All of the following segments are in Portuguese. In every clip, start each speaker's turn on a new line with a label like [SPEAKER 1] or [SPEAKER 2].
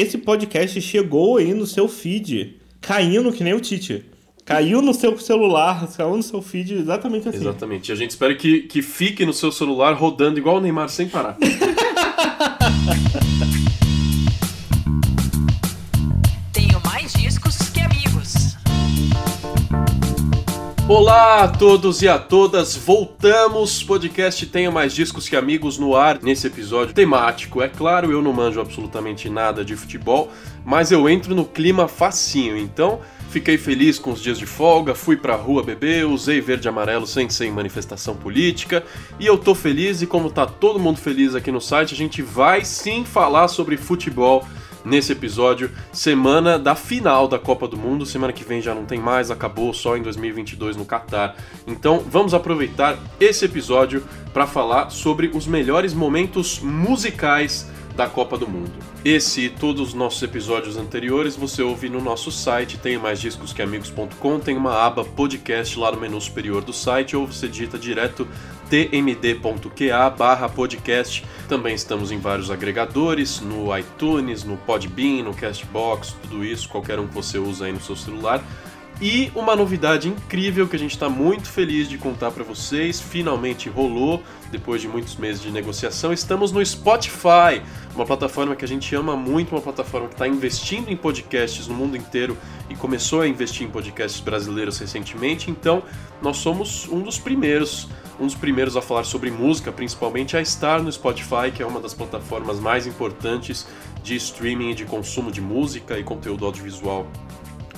[SPEAKER 1] esse podcast chegou aí no seu feed, caindo que nem o Tite. Caiu no seu celular, caiu no seu feed exatamente assim.
[SPEAKER 2] Exatamente. E a gente espera que, que fique no seu celular rodando igual o Neymar sem parar. Olá a todos e a todas, voltamos. Podcast Tenho Mais Discos que Amigos no ar nesse episódio temático. É claro, eu não manjo absolutamente nada de futebol, mas eu entro no clima facinho, então fiquei feliz com os dias de folga, fui pra rua beber, usei verde e amarelo sem ser em manifestação política, e eu tô feliz e como tá todo mundo feliz aqui no site, a gente vai sim falar sobre futebol nesse episódio, semana da final da Copa do Mundo. Semana que vem já não tem mais, acabou só em 2022 no Catar. Então vamos aproveitar esse episódio para falar sobre os melhores momentos musicais da Copa do Mundo. Esse e todos os nossos episódios anteriores você ouve no nosso site, tem mais discos que amigos.com, tem uma aba podcast lá no menu superior do site ou você digita direto tmd.qa podcast. Também estamos em vários agregadores, no iTunes, no Podbean, no Castbox, tudo isso, qualquer um que você usa aí no seu celular. E uma novidade incrível que a gente está muito feliz de contar para vocês, finalmente rolou, depois de muitos meses de negociação, estamos no Spotify, uma plataforma que a gente ama muito, uma plataforma que está investindo em podcasts no mundo inteiro e começou a investir em podcasts brasileiros recentemente, então nós somos um dos primeiros, um dos primeiros a falar sobre música, principalmente a estar no Spotify, que é uma das plataformas mais importantes de streaming e de consumo de música e conteúdo audiovisual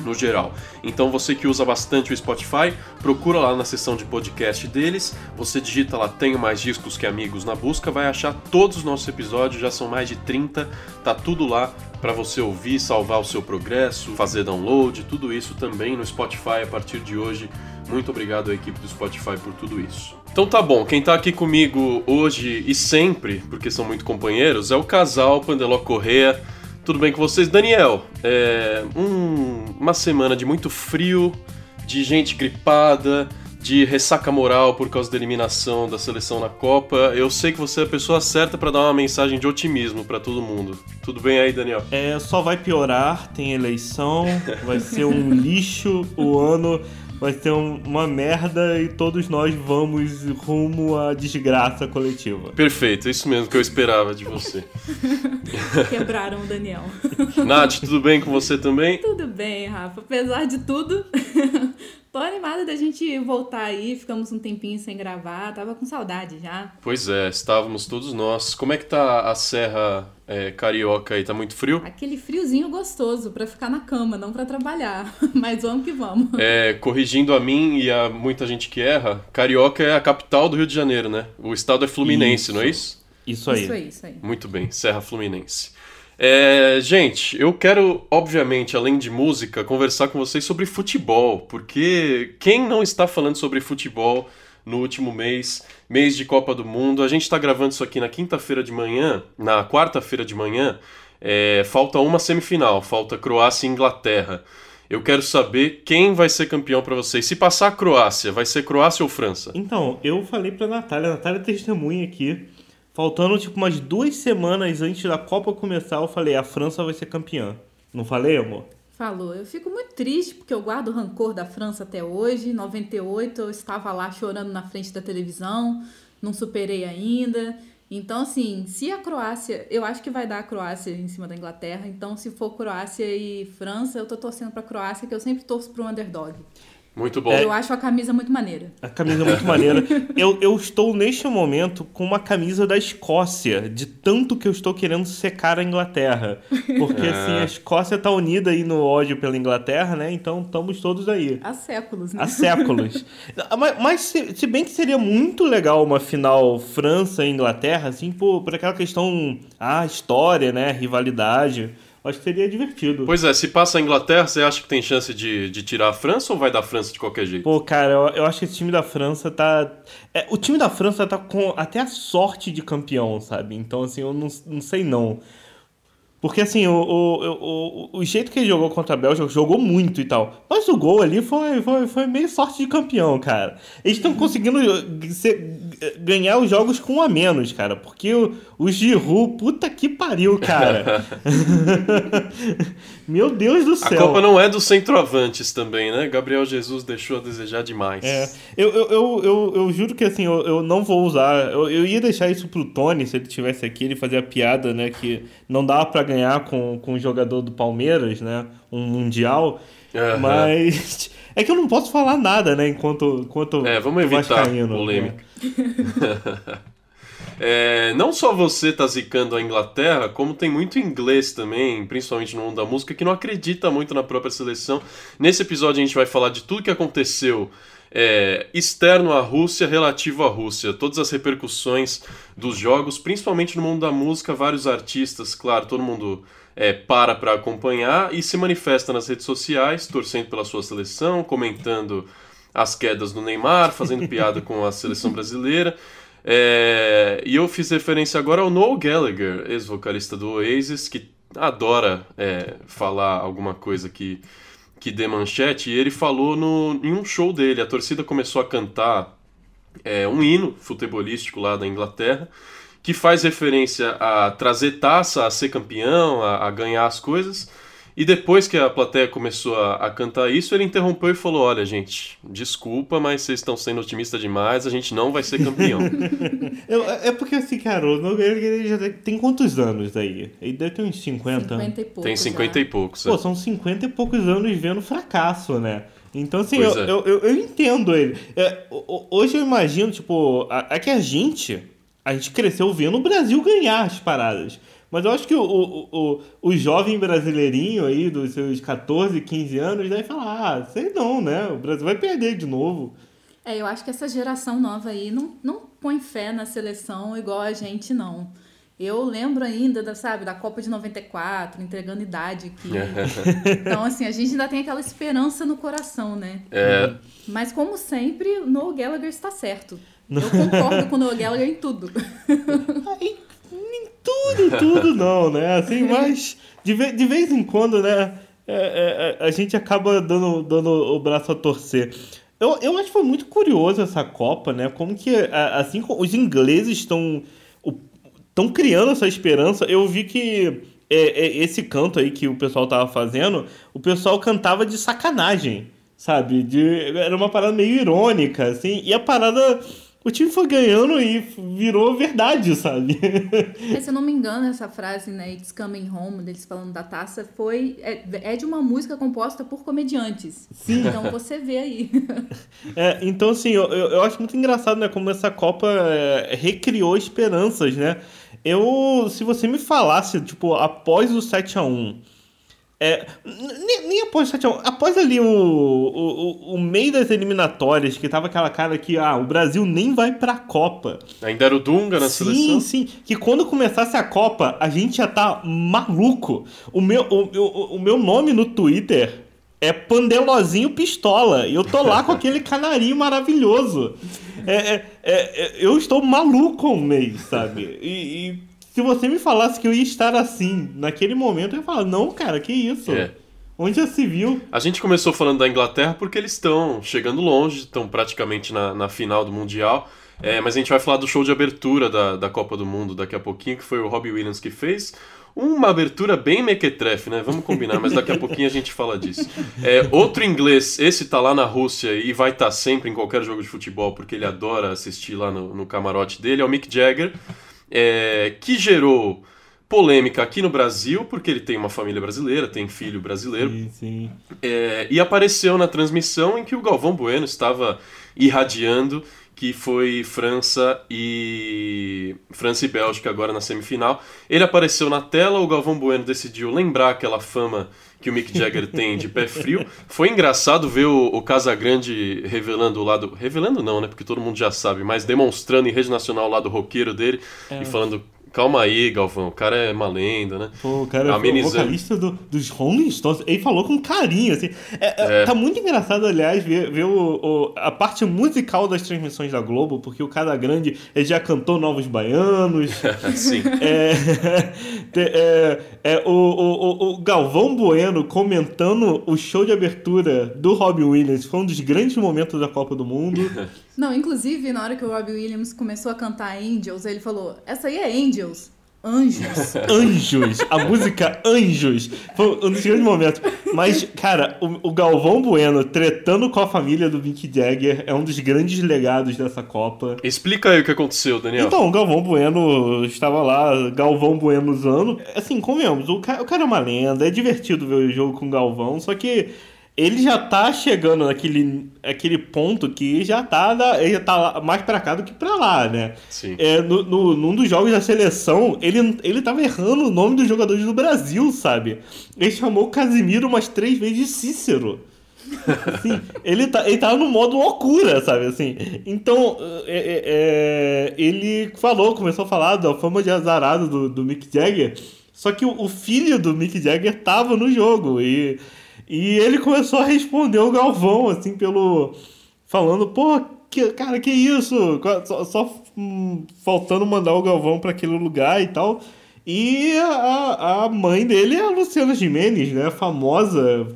[SPEAKER 2] no geral. Então você que usa bastante o Spotify, procura lá na seção de podcast deles, você digita lá Tenho Mais Discos Que Amigos na busca, vai achar todos os nossos episódios, já são mais de 30, tá tudo lá para você ouvir, salvar o seu progresso, fazer download, tudo isso também no Spotify a partir de hoje. Muito obrigado à equipe do Spotify por tudo isso. Então tá bom, quem tá aqui comigo hoje e sempre, porque são muito companheiros, é o casal Pandeló Correa. Tudo bem com vocês? Daniel, é um, uma semana de muito frio, de gente gripada, de ressaca moral por causa da eliminação da seleção na Copa. Eu sei que você é a pessoa certa para dar uma mensagem de otimismo para todo mundo. Tudo bem aí, Daniel?
[SPEAKER 1] É, só vai piorar, tem eleição, vai ser um lixo o ano, vai ser um- uma merda e todos nós vamos rumo à desgraça coletiva.
[SPEAKER 2] Perfeito, é isso mesmo que eu esperava de você.
[SPEAKER 3] Quebraram o Daniel.
[SPEAKER 2] Nath, tudo bem com você também?
[SPEAKER 3] Tudo bem, Rafa. Apesar de tudo, tô animada da gente voltar aí. Ficamos um tempinho sem gravar. Tava com saudade já.
[SPEAKER 2] Pois é, estávamos todos nós. Como é que tá a Serra é, Carioca aí? Tá muito frio?
[SPEAKER 3] Aquele friozinho gostoso pra ficar na cama, não pra trabalhar. Mas vamos que vamos.
[SPEAKER 2] É, corrigindo a mim e a muita gente que erra, Carioca é a capital do Rio de Janeiro, né? O estado é Fluminense,
[SPEAKER 1] Isso.
[SPEAKER 2] não é isso?
[SPEAKER 1] Isso aí.
[SPEAKER 3] Isso aí, isso aí.
[SPEAKER 2] Muito bem, Serra Fluminense. É, gente, eu quero, obviamente, além de música, conversar com vocês sobre futebol, porque quem não está falando sobre futebol no último mês, mês de Copa do Mundo? A gente está gravando isso aqui na quinta-feira de manhã, na quarta-feira de manhã, é, falta uma semifinal, falta Croácia e Inglaterra. Eu quero saber quem vai ser campeão para vocês. Se passar a Croácia, vai ser Croácia ou França?
[SPEAKER 1] Então, eu falei pra Natália, a Natália testemunha aqui. Faltando tipo umas duas semanas antes da Copa começar, eu falei, a França vai ser campeã. Não falei, amor?
[SPEAKER 3] Falou. Eu fico muito triste porque eu guardo o rancor da França até hoje. Em 98 eu estava lá chorando na frente da televisão, não superei ainda. Então, assim, se a Croácia, eu acho que vai dar a Croácia em cima da Inglaterra. Então, se for Croácia e França, eu tô torcendo pra Croácia, que eu sempre torço pro underdog.
[SPEAKER 2] Muito bom.
[SPEAKER 3] Eu acho a camisa muito maneira.
[SPEAKER 1] A camisa é muito maneira. Eu, eu estou neste momento com uma camisa da Escócia, de tanto que eu estou querendo secar a Inglaterra. Porque assim, a Escócia tá unida aí no ódio pela Inglaterra, né? Então estamos todos aí.
[SPEAKER 3] Há séculos, né?
[SPEAKER 1] Há séculos. mas mas se, se bem que seria muito legal uma final França e Inglaterra, assim, por, por aquela questão, ah, história, né? Rivalidade. Acho que seria divertido.
[SPEAKER 2] Pois é, se passa a Inglaterra, você acha que tem chance de, de tirar a França ou vai dar a França de qualquer jeito?
[SPEAKER 1] Pô, cara, eu, eu acho que esse time da França tá. é, o time da França tá com até a sorte de campeão, sabe? Então, assim, eu não, não sei não. Porque, assim, o, o, o, o jeito que ele jogou contra a Bélgica, jogou muito e tal. Mas o gol ali foi, foi, foi meio sorte de campeão, cara. Eles estão conseguindo ser- ganhar os jogos com um a menos, cara. Porque o, o Giroud, puta que pariu, cara. Meu Deus do céu.
[SPEAKER 2] A Copa não é dos centroavantes também, né? Gabriel Jesus deixou a desejar demais.
[SPEAKER 1] É, eu, eu, eu, eu, eu juro que assim, eu, eu não vou usar. Eu, eu ia deixar isso pro Tony, se ele tivesse aqui, ele fazia a piada, né? Que não dava para ganhar com, com o jogador do Palmeiras, né? Um Mundial. Uhum. Mas é que eu não posso falar nada, né? Enquanto, enquanto
[SPEAKER 2] é, vamos evitar vascaíno, polêmica. Né? é, não só você tá zicando a Inglaterra, como tem muito inglês também, principalmente no mundo da música, que não acredita muito na própria seleção. Nesse episódio a gente vai falar de tudo que aconteceu é, externo à Rússia, relativo à Rússia, todas as repercussões dos jogos, principalmente no mundo da música, vários artistas, claro, todo mundo é, para para acompanhar e se manifesta nas redes sociais, torcendo pela sua seleção, comentando as quedas do Neymar, fazendo piada com a seleção brasileira. É, e eu fiz referência agora ao Noel Gallagher, ex-vocalista do Oasis, que adora é, falar alguma coisa que, que dê manchete. E ele falou no, em um show dele, a torcida começou a cantar é, um hino futebolístico lá da Inglaterra que faz referência a trazer taça, a ser campeão, a, a ganhar as coisas. E depois que a plateia começou a, a, cantar isso, ele interrompeu e falou: Olha, gente, desculpa, mas vocês estão sendo otimistas demais, a gente não vai ser campeão.
[SPEAKER 1] é porque assim, cara, o Nogueira ele já tem quantos anos aí? Ele deve ter uns 50.
[SPEAKER 3] 50 e poucos.
[SPEAKER 2] Tem 50 já. e poucos.
[SPEAKER 1] Pô, é. são 50 e poucos anos vendo fracasso, né? Então, assim, eu, é. eu, eu, eu, entendo ele. É, hoje eu imagino, tipo, é que a gente a gente cresceu vendo o Brasil ganhar as paradas. Mas eu acho que o, o, o, o jovem brasileirinho aí, dos seus 14, 15 anos, deve falar, ah, sei não, né? O Brasil vai perder de novo.
[SPEAKER 3] É, eu acho que essa geração nova aí não, não põe fé na seleção igual a gente, não. Eu lembro ainda, da, sabe, da Copa de 94, entregando idade aqui. então, assim, a gente ainda tem aquela esperança no coração, né?
[SPEAKER 2] É.
[SPEAKER 3] Mas, como sempre, no Gallagher está certo. Eu concordo com o Noel Gallagher em tudo.
[SPEAKER 1] tudo, tudo não, né? Assim, mas de, de vez em quando, né? É, é, é, a gente acaba dando, dando o braço a torcer. Eu, eu acho que foi muito curioso essa Copa, né? Como que, assim, os ingleses estão estão criando essa esperança. Eu vi que é, é, esse canto aí que o pessoal tava fazendo, o pessoal cantava de sacanagem, sabe? De, era uma parada meio irônica, assim. E a parada o time foi ganhando e virou verdade, sabe?
[SPEAKER 3] Se eu não me engano, essa frase, né, It's Coming Home, deles falando da taça, foi. É, é de uma música composta por comediantes.
[SPEAKER 1] Sim.
[SPEAKER 3] Então você vê aí.
[SPEAKER 1] É, então, assim, eu, eu acho muito engraçado, né, como essa Copa é, recriou esperanças, né? Eu, se você me falasse, tipo, após o 7 a 1 é, nem, nem após após ali o, o, o, meio das eliminatórias, que tava aquela cara que ah, o Brasil nem vai pra Copa.
[SPEAKER 2] Ainda era o Dunga na
[SPEAKER 1] sim,
[SPEAKER 2] seleção?
[SPEAKER 1] Sim, sim. Que quando começasse a Copa, a gente já tá maluco. O meu, o, o, o meu nome no Twitter é Pandelozinho Pistola. E eu tô lá com aquele canarinho maravilhoso. É, é, é, eu estou maluco um mês, sabe? E, e se você me falasse que eu ia estar assim naquele momento, eu ia falar, não, cara, que isso? É. Onde já se viu?
[SPEAKER 2] A gente começou falando da Inglaterra porque eles estão chegando longe, estão praticamente na, na final do Mundial. É, mas a gente vai falar do show de abertura da, da Copa do Mundo daqui a pouquinho, que foi o Robbie Williams que fez. Uma abertura bem mequetrefe, né? Vamos combinar, mas daqui a pouquinho a gente fala disso. É, outro inglês, esse tá lá na Rússia e vai estar tá sempre em qualquer jogo de futebol, porque ele adora assistir lá no, no camarote dele, é o Mick Jagger é, que gerou polêmica aqui no Brasil, porque ele tem uma família brasileira, tem filho brasileiro.
[SPEAKER 1] Sim, sim.
[SPEAKER 2] É, e apareceu na transmissão em que o Galvão Bueno estava irradiando que foi França e França e Bélgica agora na semifinal. Ele apareceu na tela, o Galvão Bueno decidiu lembrar aquela fama que o Mick Jagger tem de pé frio. Foi engraçado ver o, o Casagrande revelando o lado. Revelando não, né? Porque todo mundo já sabe, mas demonstrando em rede nacional o lado roqueiro dele é. e falando Calma aí, Galvão, o cara é uma lenda, né?
[SPEAKER 1] Pô, o cara é o vocalista do, dos Rolling Stones. Ele falou com carinho, assim. É, é. é. Tá muito engraçado, aliás, ver, ver o, o, a parte musical das transmissões da Globo, porque o Cada Grande ele já cantou Novos Baianos.
[SPEAKER 2] Sim.
[SPEAKER 1] É, é, é, o, o, o Galvão Bueno comentando o show de abertura do Robbie Williams. Foi um dos grandes momentos da Copa do Mundo.
[SPEAKER 3] Não, inclusive, na hora que o Robbie Williams começou a cantar Angels, ele falou: Essa aí é Angels. Anjos.
[SPEAKER 1] Anjos, a música Anjos. Foi um dos grandes momentos. Mas, cara, o, o Galvão Bueno tretando com a família do Mick Jagger é um dos grandes legados dessa Copa.
[SPEAKER 2] Explica aí o que aconteceu, Daniel.
[SPEAKER 1] Então, o Galvão Bueno estava lá, Galvão Bueno usando. Assim, comemos, o cara, o cara é uma lenda, é divertido ver o jogo com o Galvão, só que ele já tá chegando naquele aquele ponto que já tá, na, ele já tá mais pra cá do que pra lá, né?
[SPEAKER 2] Sim.
[SPEAKER 1] É, no, no, num dos jogos da seleção, ele, ele tava errando o nome dos jogadores do Brasil, sabe? Ele chamou o Casimiro umas três vezes de Cícero. Assim, ele, tá, ele tava no modo loucura, sabe? Assim, então, é, é, é, ele falou, começou a falar da fama de azarado do, do Mick Jagger, só que o, o filho do Mick Jagger tava no jogo e, e ele começou a responder o Galvão, assim, pelo. falando, pô, que, cara, que isso? Só, só, hum, faltando mandar o Galvão pra aquele lugar e tal. E a, a mãe dele é a Luciana Gimenez, né? Famosa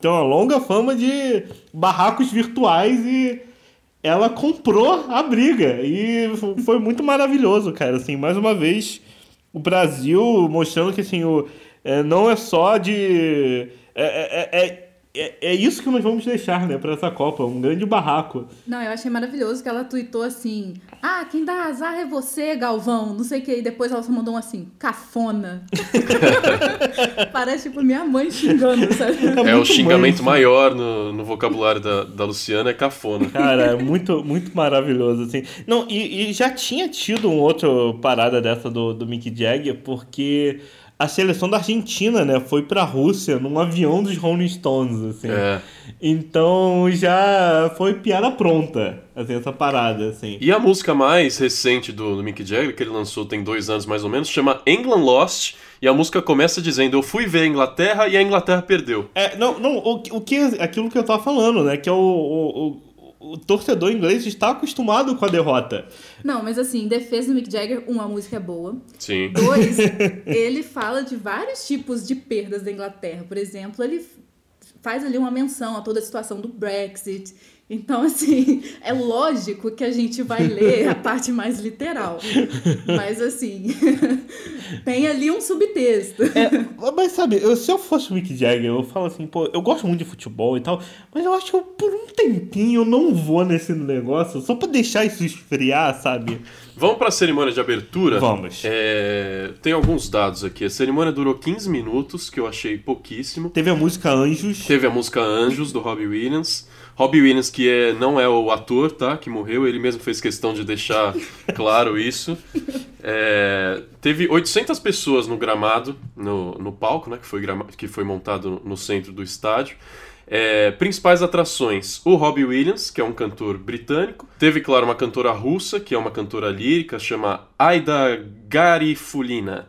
[SPEAKER 1] tem uma longa fama de barracos virtuais e ela comprou a briga. E foi muito maravilhoso, cara. Assim, mais uma vez, o Brasil mostrando que assim, o, é, não é só de. É, é, é, é, é isso que nós vamos deixar, né, pra essa Copa. Um grande barraco.
[SPEAKER 3] Não, eu achei maravilhoso que ela tweetou assim: Ah, quem dá azar é você, Galvão. Não sei o que. E depois ela só mandou um assim: cafona. Parece tipo minha mãe xingando, sabe?
[SPEAKER 2] É o
[SPEAKER 1] muito
[SPEAKER 2] xingamento
[SPEAKER 1] mãe,
[SPEAKER 2] maior no, no vocabulário da, da Luciana, é cafona.
[SPEAKER 1] Cara, é muito, muito maravilhoso, assim. Não, e, e já tinha tido um outro parada dessa do, do Mick Jagger, porque a seleção da Argentina, né, foi pra Rússia num avião dos Rolling Stones, assim.
[SPEAKER 2] É.
[SPEAKER 1] Então já foi piada pronta, assim, essa parada, assim.
[SPEAKER 2] E a música mais recente do, do Mick Jagger, que ele lançou tem dois anos mais ou menos, chama England Lost. E a música começa dizendo: Eu fui ver a Inglaterra e a Inglaterra perdeu.
[SPEAKER 1] É, não, não, o, que- o que, aquilo que eu tava falando, né, que é o, o, o- torcedor inglês está acostumado com a derrota.
[SPEAKER 3] Não, mas assim, em defesa do Mick Jagger, uma a música é boa.
[SPEAKER 2] Sim.
[SPEAKER 3] Dois, ele fala de vários tipos de perdas da Inglaterra. Por exemplo, ele faz ali uma menção a toda a situação do Brexit. Então, assim, é lógico que a gente vai ler a parte mais literal. Mas, assim, tem ali um subtexto.
[SPEAKER 1] É, mas sabe, eu- se eu fosse o Mick Jagger, eu falo assim, pô, eu gosto muito de futebol e tal, mas eu acho que eu, por um tempinho eu não vou nesse negócio, só pra deixar isso esfriar, sabe?
[SPEAKER 2] Vamos para a cerimônia de abertura?
[SPEAKER 1] Vamos.
[SPEAKER 2] É, tem alguns dados aqui. A cerimônia durou 15 minutos, que eu achei pouquíssimo.
[SPEAKER 1] Teve a música Anjos.
[SPEAKER 2] Teve a música Anjos, do Robbie Williams. Robbie Williams, que é, não é o ator, tá? Que morreu, ele mesmo fez questão de deixar claro isso. É, teve 800 pessoas no gramado, no, no palco, né? Que foi, grama- que foi montado no centro do estádio. É, principais atrações: o Robbie Williams, que é um cantor britânico. Teve, claro, uma cantora russa, que é uma cantora lírica, chama Aida Garifulina.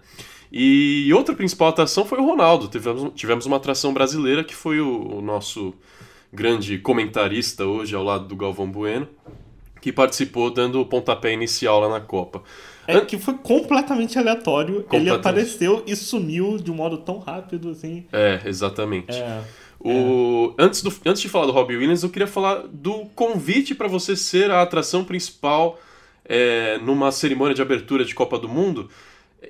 [SPEAKER 2] E outra principal atração foi o Ronaldo. Tivemos, tivemos uma atração brasileira que foi o, o nosso grande comentarista hoje ao lado do Galvão Bueno, que participou dando o pontapé inicial lá na Copa.
[SPEAKER 1] É, que foi completamente aleatório. Ele
[SPEAKER 2] Completamente.
[SPEAKER 1] apareceu e sumiu de um modo tão rápido, assim.
[SPEAKER 2] É, exatamente.
[SPEAKER 1] É.
[SPEAKER 2] O... Antes, do... Antes de falar do Robbie Williams, eu queria falar do convite para você ser a atração principal é, numa cerimônia de abertura de Copa do Mundo,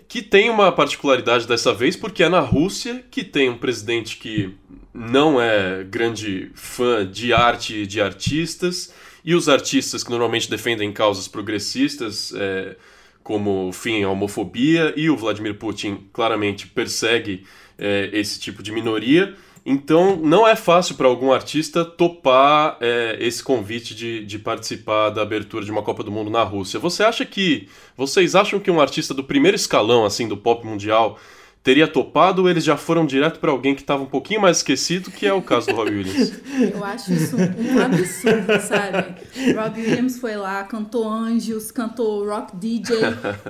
[SPEAKER 2] que tem uma particularidade dessa vez, porque é na Rússia, que tem um presidente que não é grande fã de arte e de artistas, e os artistas que normalmente defendem causas progressistas, é, como fim à homofobia, e o Vladimir Putin claramente persegue é, esse tipo de minoria. Então, não é fácil para algum artista topar é, esse convite de, de participar da abertura de uma Copa do Mundo na Rússia. Você acha que. Vocês acham que um artista do primeiro escalão, assim, do pop mundial, teria topado ou eles já foram direto para alguém que estava um pouquinho mais esquecido, que é o caso do Robbie Williams?
[SPEAKER 3] Eu acho isso um absurdo, sabe? Robbie Williams foi lá, cantou Anjos, cantou Rock DJ.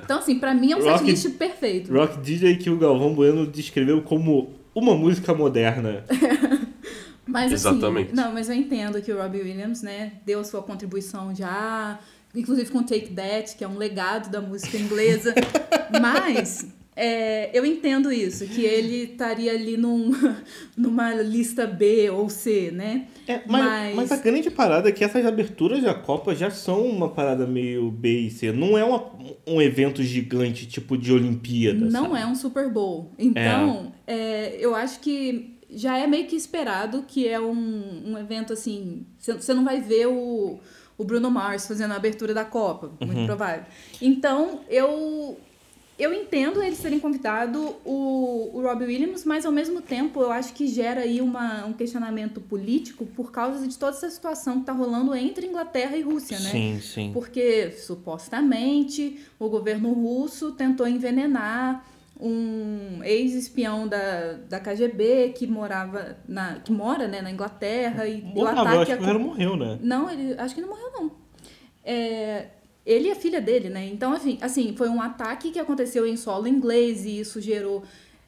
[SPEAKER 3] Então, assim, pra mim é um
[SPEAKER 1] Rock-
[SPEAKER 3] setlist perfeito.
[SPEAKER 1] Rock DJ que o Galvão Bueno descreveu como uma música moderna.
[SPEAKER 3] Mas assim,
[SPEAKER 2] Exatamente.
[SPEAKER 3] não, mas eu entendo que o Robbie Williams, né, deu a sua contribuição já, inclusive com Take That, que é um legado da música inglesa. mas É, eu entendo isso, que ele estaria ali num, numa lista B ou C, né?
[SPEAKER 1] É, mas, mas... a grande parada é que essas aberturas da Copa já são uma parada meio B e C. Não é uma, um evento gigante, tipo de Olimpíada.
[SPEAKER 3] Não
[SPEAKER 1] sabe?
[SPEAKER 3] é um Super Bowl. Então, é. É, eu acho que já é meio que esperado que é um, um evento assim. Você não vai ver o, o Bruno Mars fazendo a abertura da Copa, muito uhum. provável. Então, eu eu entendo eles terem convidado o, o Robbie Williams, mas ao mesmo tempo eu acho que gera aí uma, um questionamento político por causa de toda essa situação que está rolando entre Inglaterra e Rússia, né?
[SPEAKER 1] Sim, sim.
[SPEAKER 3] Porque supostamente o governo russo tentou envenenar um ex-espião da, da KGB que morava na que mora né, na Inglaterra e
[SPEAKER 1] Morava, o ataque acho que o morreu, né?
[SPEAKER 3] Não, ele acho que não morreu não. É, ele e a filha dele, né? Então, assim, assim, foi um ataque que aconteceu em solo inglês e isso gerou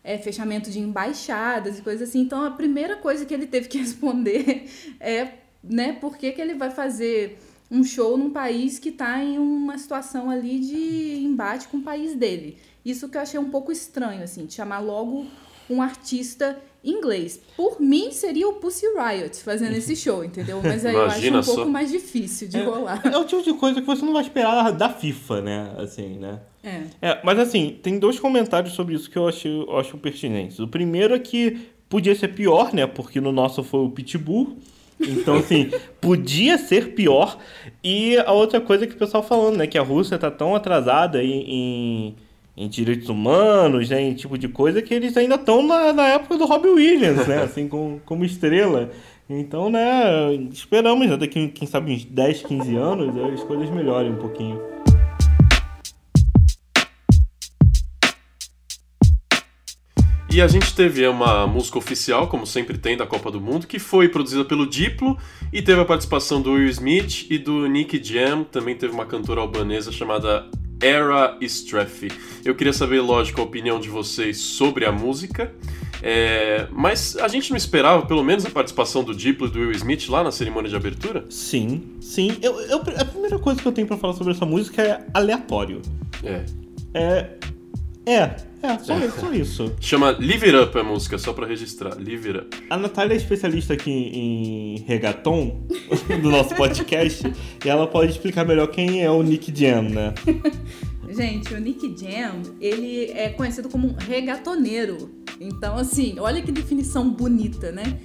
[SPEAKER 3] é, fechamento de embaixadas e coisas assim. Então, a primeira coisa que ele teve que responder é, né, por que, que ele vai fazer um show num país que está em uma situação ali de embate com o país dele. Isso que eu achei um pouco estranho, assim, chamar logo um artista inglês. Por mim, seria o Pussy Riot fazendo esse show, entendeu? Mas aí Imagina eu acho um pouco mais difícil de
[SPEAKER 1] é,
[SPEAKER 3] rolar.
[SPEAKER 1] É o tipo de coisa que você não vai esperar da FIFA, né? Assim, né?
[SPEAKER 3] É.
[SPEAKER 1] é mas assim, tem dois comentários sobre isso que eu acho, eu acho pertinentes. O primeiro é que podia ser pior, né? Porque no nosso foi o Pitbull. Então, assim, podia ser pior. E a outra coisa que o pessoal falando, né? Que a Rússia tá tão atrasada em, em em direitos humanos, né, em tipo de coisa, que eles ainda estão na, na época do Robbie Williams, né, assim, com, como estrela. Então, né, esperamos, né, daqui, quem sabe, uns 10, 15 anos, as coisas melhorem um pouquinho.
[SPEAKER 2] E a gente teve uma música oficial, como sempre tem, da Copa do Mundo, que foi produzida pelo Diplo e teve a participação do Will Smith e do Nick Jam. Também teve uma cantora albanesa chamada Era Streff. Eu queria saber, lógico, a opinião de vocês sobre a música. É, mas a gente não esperava, pelo menos, a participação do Diplo e do Will Smith lá na cerimônia de abertura?
[SPEAKER 1] Sim, sim. Eu, eu, a primeira coisa que eu tenho para falar sobre essa música é aleatório.
[SPEAKER 2] É.
[SPEAKER 1] É. É, é, só, é. só isso.
[SPEAKER 2] Chama Live It Up a música, só pra registrar. Live It Up.
[SPEAKER 1] A Natália é especialista aqui em reggaeton do nosso podcast e ela pode explicar melhor quem é o Nick Jam, né?
[SPEAKER 3] Gente, o Nick Jam, ele é conhecido como um regatoneiro. Então, assim, olha que definição bonita, né?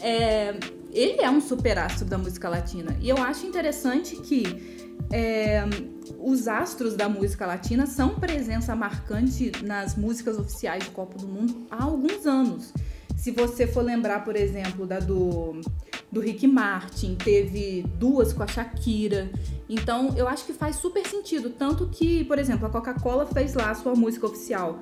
[SPEAKER 3] É, ele é um superastro da música latina. E eu acho interessante que é, os astros da música latina são presença marcante nas músicas oficiais de Copa do Mundo há alguns anos. Se você for lembrar, por exemplo, da do, do Rick Martin, teve duas com a Shakira. Então, eu acho que faz super sentido. Tanto que, por exemplo, a Coca-Cola fez lá a sua música oficial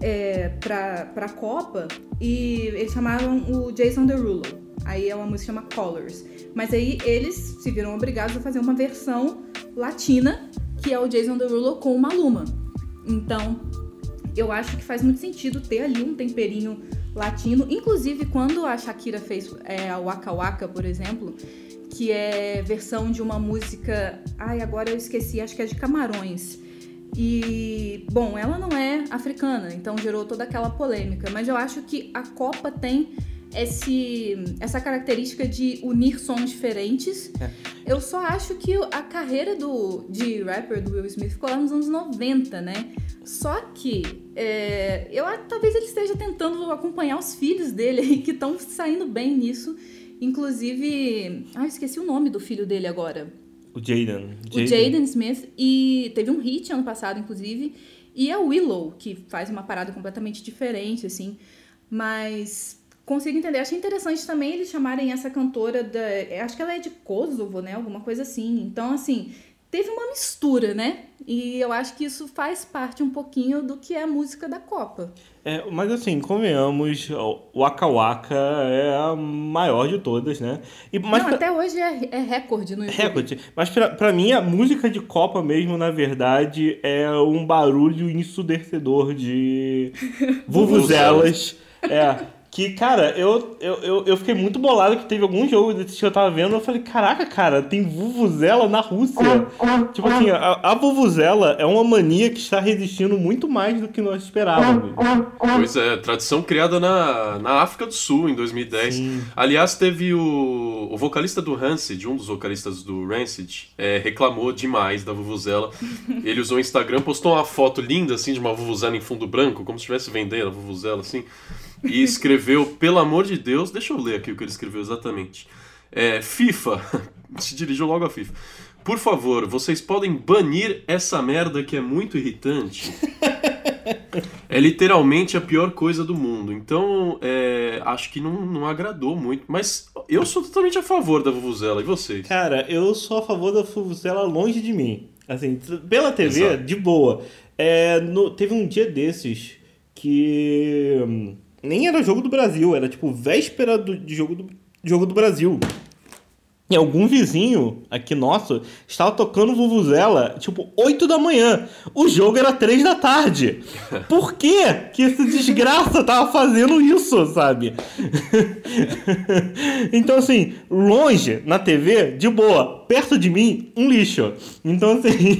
[SPEAKER 3] é, pra, pra Copa e eles chamaram o Jason Derulo. Aí é uma música que chama Colors. Mas aí eles se viram obrigados a fazer uma versão latina, que é o Jason Derulo com o Maluma. Então, eu acho que faz muito sentido ter ali um temperinho latino. Inclusive, quando a Shakira fez é, a Waka Waka, por exemplo, que é versão de uma música. Ai, agora eu esqueci, acho que é de Camarões. E, bom, ela não é africana, então gerou toda aquela polêmica. Mas eu acho que a Copa tem esse, essa característica de unir sons diferentes. É. Eu só acho que a carreira do, de rapper do Will Smith ficou lá nos anos 90, né? Só que é, eu talvez ele esteja tentando acompanhar os filhos dele aí que estão saindo bem nisso. Inclusive, ah, esqueci o nome do filho dele agora.
[SPEAKER 1] O Jaden.
[SPEAKER 3] O Jaden Smith. E teve um hit ano passado, inclusive. E a Willow, que faz uma parada completamente diferente, assim. Mas consigo entender. Achei interessante também eles chamarem essa cantora da. Acho que ela é de Kosovo, né? Alguma coisa assim. Então, assim, teve uma mistura, né? E eu acho que isso faz parte um pouquinho do que é a música da Copa.
[SPEAKER 1] É, mas assim, convenhamos, o Waka Waka é a maior de todas, né?
[SPEAKER 3] E, mas Não, pra... até hoje é, é, recorde no YouTube.
[SPEAKER 1] Recorde. Mas pra, pra mim, a música de Copa mesmo, na verdade, é um barulho ensurdecedor de vuvuzelas. é Que, cara, eu, eu, eu, eu fiquei muito bolado que teve algum jogo desse que eu tava vendo. Eu falei, caraca, cara, tem Vuvuzela na Rússia. tipo assim, a, a Vuvuzela é uma mania que está resistindo muito mais do que nós esperávamos.
[SPEAKER 2] Pois é, tradição criada na, na África do Sul em 2010.
[SPEAKER 1] Sim.
[SPEAKER 2] Aliás, teve o, o vocalista do Rancid, um dos vocalistas do Rancid, é, reclamou demais da Vuvuzela. Ele usou o Instagram, postou uma foto linda assim de uma Vuvuzela em fundo branco, como se estivesse vendendo a Vuvuzela assim. E escreveu, pelo amor de Deus, deixa eu ler aqui o que ele escreveu exatamente. É, FIFA, se dirigiu logo a FIFA. Por favor, vocês podem banir essa merda que é muito irritante. É literalmente a pior coisa do mundo. Então, é, acho que não, não agradou muito. Mas eu sou totalmente a favor da Vuvuzela. E vocês?
[SPEAKER 1] Cara, eu sou a favor da Vuvuzela longe de mim. Assim, pela TV,
[SPEAKER 2] Exato.
[SPEAKER 1] de boa. É, no- teve um dia desses que hum, nem era jogo do Brasil, era tipo véspera do, de jogo do, jogo do Brasil. E algum vizinho aqui nosso estava tocando Vuvuzela, tipo, 8 da manhã. O jogo era 3 da tarde. Por que que esse desgraça tava fazendo isso, sabe? então, assim, longe, na TV, de boa. Perto de mim, um lixo. Então, assim...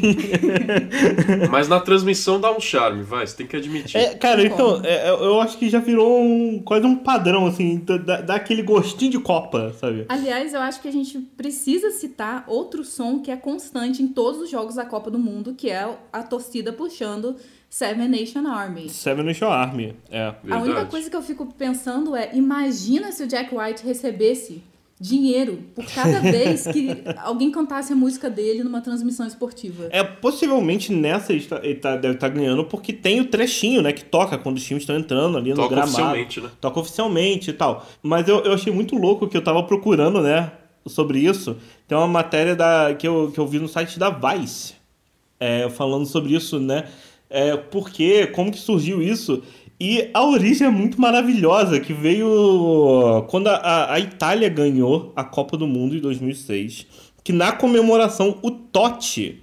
[SPEAKER 2] Mas na transmissão dá um charme, vai, você tem que admitir.
[SPEAKER 1] É, cara, então, é, eu acho que já virou um, quase um padrão, assim, dá, dá aquele gostinho de Copa, sabe?
[SPEAKER 3] Aliás, eu acho que a gente precisa citar outro som que é constante em todos os jogos da Copa do Mundo, que é a torcida puxando Seven Nation Army.
[SPEAKER 1] Seven Nation Army, é.
[SPEAKER 3] A única
[SPEAKER 2] Verdade.
[SPEAKER 3] coisa que eu fico pensando é, imagina se o Jack White recebesse dinheiro por cada vez que alguém cantasse a música dele numa transmissão esportiva.
[SPEAKER 1] É, possivelmente nessa ele, tá- ele tá- deve estar ganhando porque tem o trechinho, né, que toca quando os times estão entrando ali no
[SPEAKER 2] Toca
[SPEAKER 1] gramado.
[SPEAKER 2] oficialmente, né?
[SPEAKER 1] Toca oficialmente e tal. Mas eu, eu achei muito louco que eu tava procurando, né, sobre isso. Tem uma matéria da, que, eu, que eu vi no site da Vice, é, falando sobre isso, né, é, por quê, como que surgiu isso. E a origem é muito maravilhosa, que veio quando a- a, Itália ganhou a Copa do Mundo em 2006, que na comemoração o Totti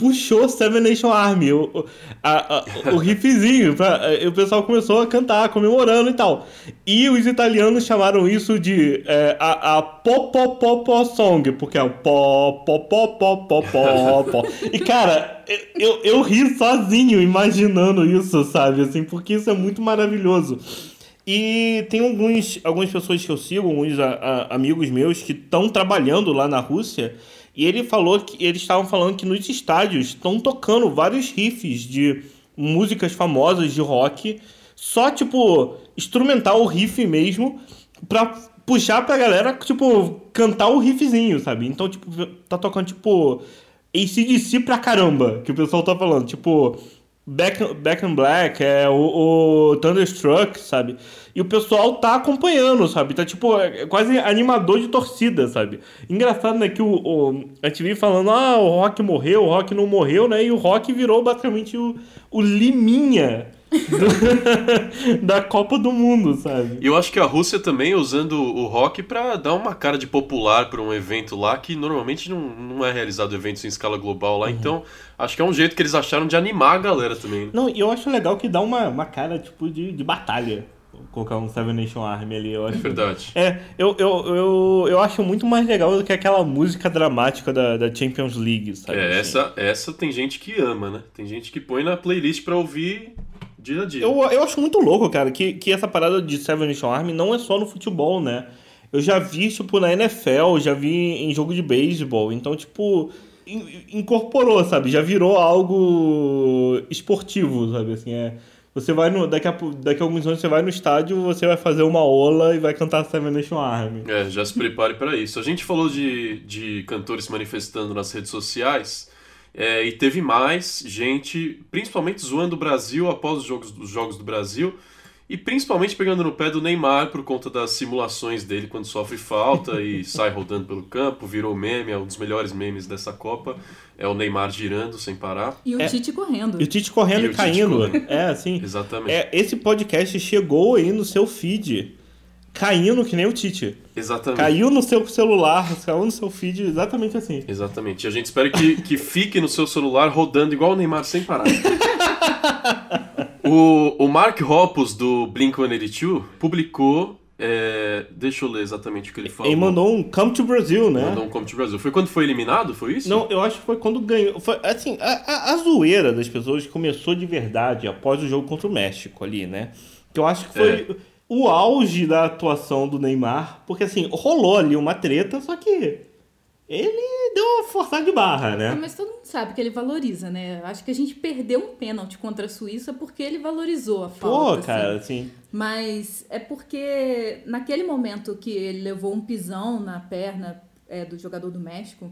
[SPEAKER 1] puxou Seven Nation Army, o, a- a- o riffzinho, pra, o pessoal começou a cantar, comemorando e tal. E os italianos chamaram isso de é, a, a Popopopo Song, porque é o pó, pó, pó, pó, pó, pó, pó. E cara, eu, eu ri sozinho imaginando isso, sabe? Assim, porque isso é muito maravilhoso. E tem alguns, algumas pessoas que eu sigo, alguns a- amigos meus que estão trabalhando lá na Rússia, e ele falou que eles estavam falando que nos estádios estão tocando vários riffs de músicas famosas de rock, só tipo instrumental o riff mesmo, pra puxar pra galera, tipo, cantar o riffzinho, sabe? Então, tipo, tá tocando tipo ACDC pra caramba, que o pessoal tá falando, tipo. Back, Back in Black, é o, o Thunderstruck, sabe? E o pessoal tá acompanhando, sabe? Tá tipo, é quase animador de torcida, sabe? Engraçado, né? Que o, o, a vive falando, ah, o Rock morreu, o Rock não morreu, né? E o Rock virou basicamente o, o Liminha da Copa do Mundo, sabe?
[SPEAKER 2] E eu acho que a Rússia também usando o rock pra dar uma cara de popular pra um evento lá que normalmente não, não é realizado eventos em escala global
[SPEAKER 1] Uhum.
[SPEAKER 2] lá. Então, acho que é um jeito que eles acharam de animar a galera também.
[SPEAKER 1] Não, e eu acho legal que dá uma, uma cara, tipo, de, de batalha. Colocar um Seven Nation Army ali, eu acho.
[SPEAKER 2] Verdade.
[SPEAKER 1] É, eu, eu, eu, eu acho muito mais legal do que aquela música dramática da, da Champions League, sabe?
[SPEAKER 2] É,
[SPEAKER 1] assim.
[SPEAKER 2] essa, essa tem gente que ama, né? Tem gente que põe na playlist pra ouvir dia a dia.
[SPEAKER 1] Eu, eu acho muito louco, cara, que, que essa parada de Seven Nation Army não é só no futebol, né? Eu já vi, tipo, na NFL, já vi em jogo de beisebol. Então, tipo, in- incorporou, sabe? Já virou algo esportivo, sabe? Assim, é... Você vai no... Daqui a, daqui a alguns anos você vai no estádio, você vai fazer uma ola e vai cantar Seven Nation Army.
[SPEAKER 2] É, já se prepare pra isso. A gente falou de, de cantores se manifestando nas redes sociais é, e teve mais gente, principalmente zoando o Brasil após os jogos, os jogos do Brasil e principalmente pegando no pé do Neymar por conta das simulações dele quando sofre falta e sai rodando pelo campo, virou meme, é um dos melhores memes dessa Copa, é o Neymar girando sem parar.
[SPEAKER 3] E o
[SPEAKER 1] É.
[SPEAKER 3] Tite correndo.
[SPEAKER 1] E o Tite correndo
[SPEAKER 2] E
[SPEAKER 1] e, caindo.
[SPEAKER 2] correndo.
[SPEAKER 1] É, assim.
[SPEAKER 2] Exatamente.
[SPEAKER 1] É, esse podcast chegou aí no seu feed, caindo que nem o Tite.
[SPEAKER 2] Exatamente.
[SPEAKER 1] Caiu no seu celular, caiu no seu feed exatamente assim.
[SPEAKER 2] Exatamente. E a gente espera que, que fique no seu celular rodando igual o Neymar sem parar. o, o Mark Hoppus do Blink-182 publicou é, deixa eu ler exatamente o que ele falou.
[SPEAKER 1] Ele mandou um Come to Brazil, né?
[SPEAKER 2] Mandou um Come to Brazil. Foi quando foi eliminado? Foi isso?
[SPEAKER 1] Não, eu acho que foi quando ganhou. Foi, assim, a, a, a zoeira das pessoas começou de verdade após o jogo contra o México ali, né? Que eu acho que foi
[SPEAKER 2] É.
[SPEAKER 1] o auge da atuação do Neymar. Porque, assim, rolou ali uma treta, só que ele deu uma forçada de barra, né?
[SPEAKER 3] Mas todo mundo sabe que ele valoriza, né? Acho que a gente perdeu um pênalti contra a Suíça porque ele valorizou a
[SPEAKER 1] Pô,
[SPEAKER 3] falta. assim.
[SPEAKER 1] cara, assim.
[SPEAKER 3] Mas é porque naquele momento que ele levou um pisão na perna é, do jogador do México,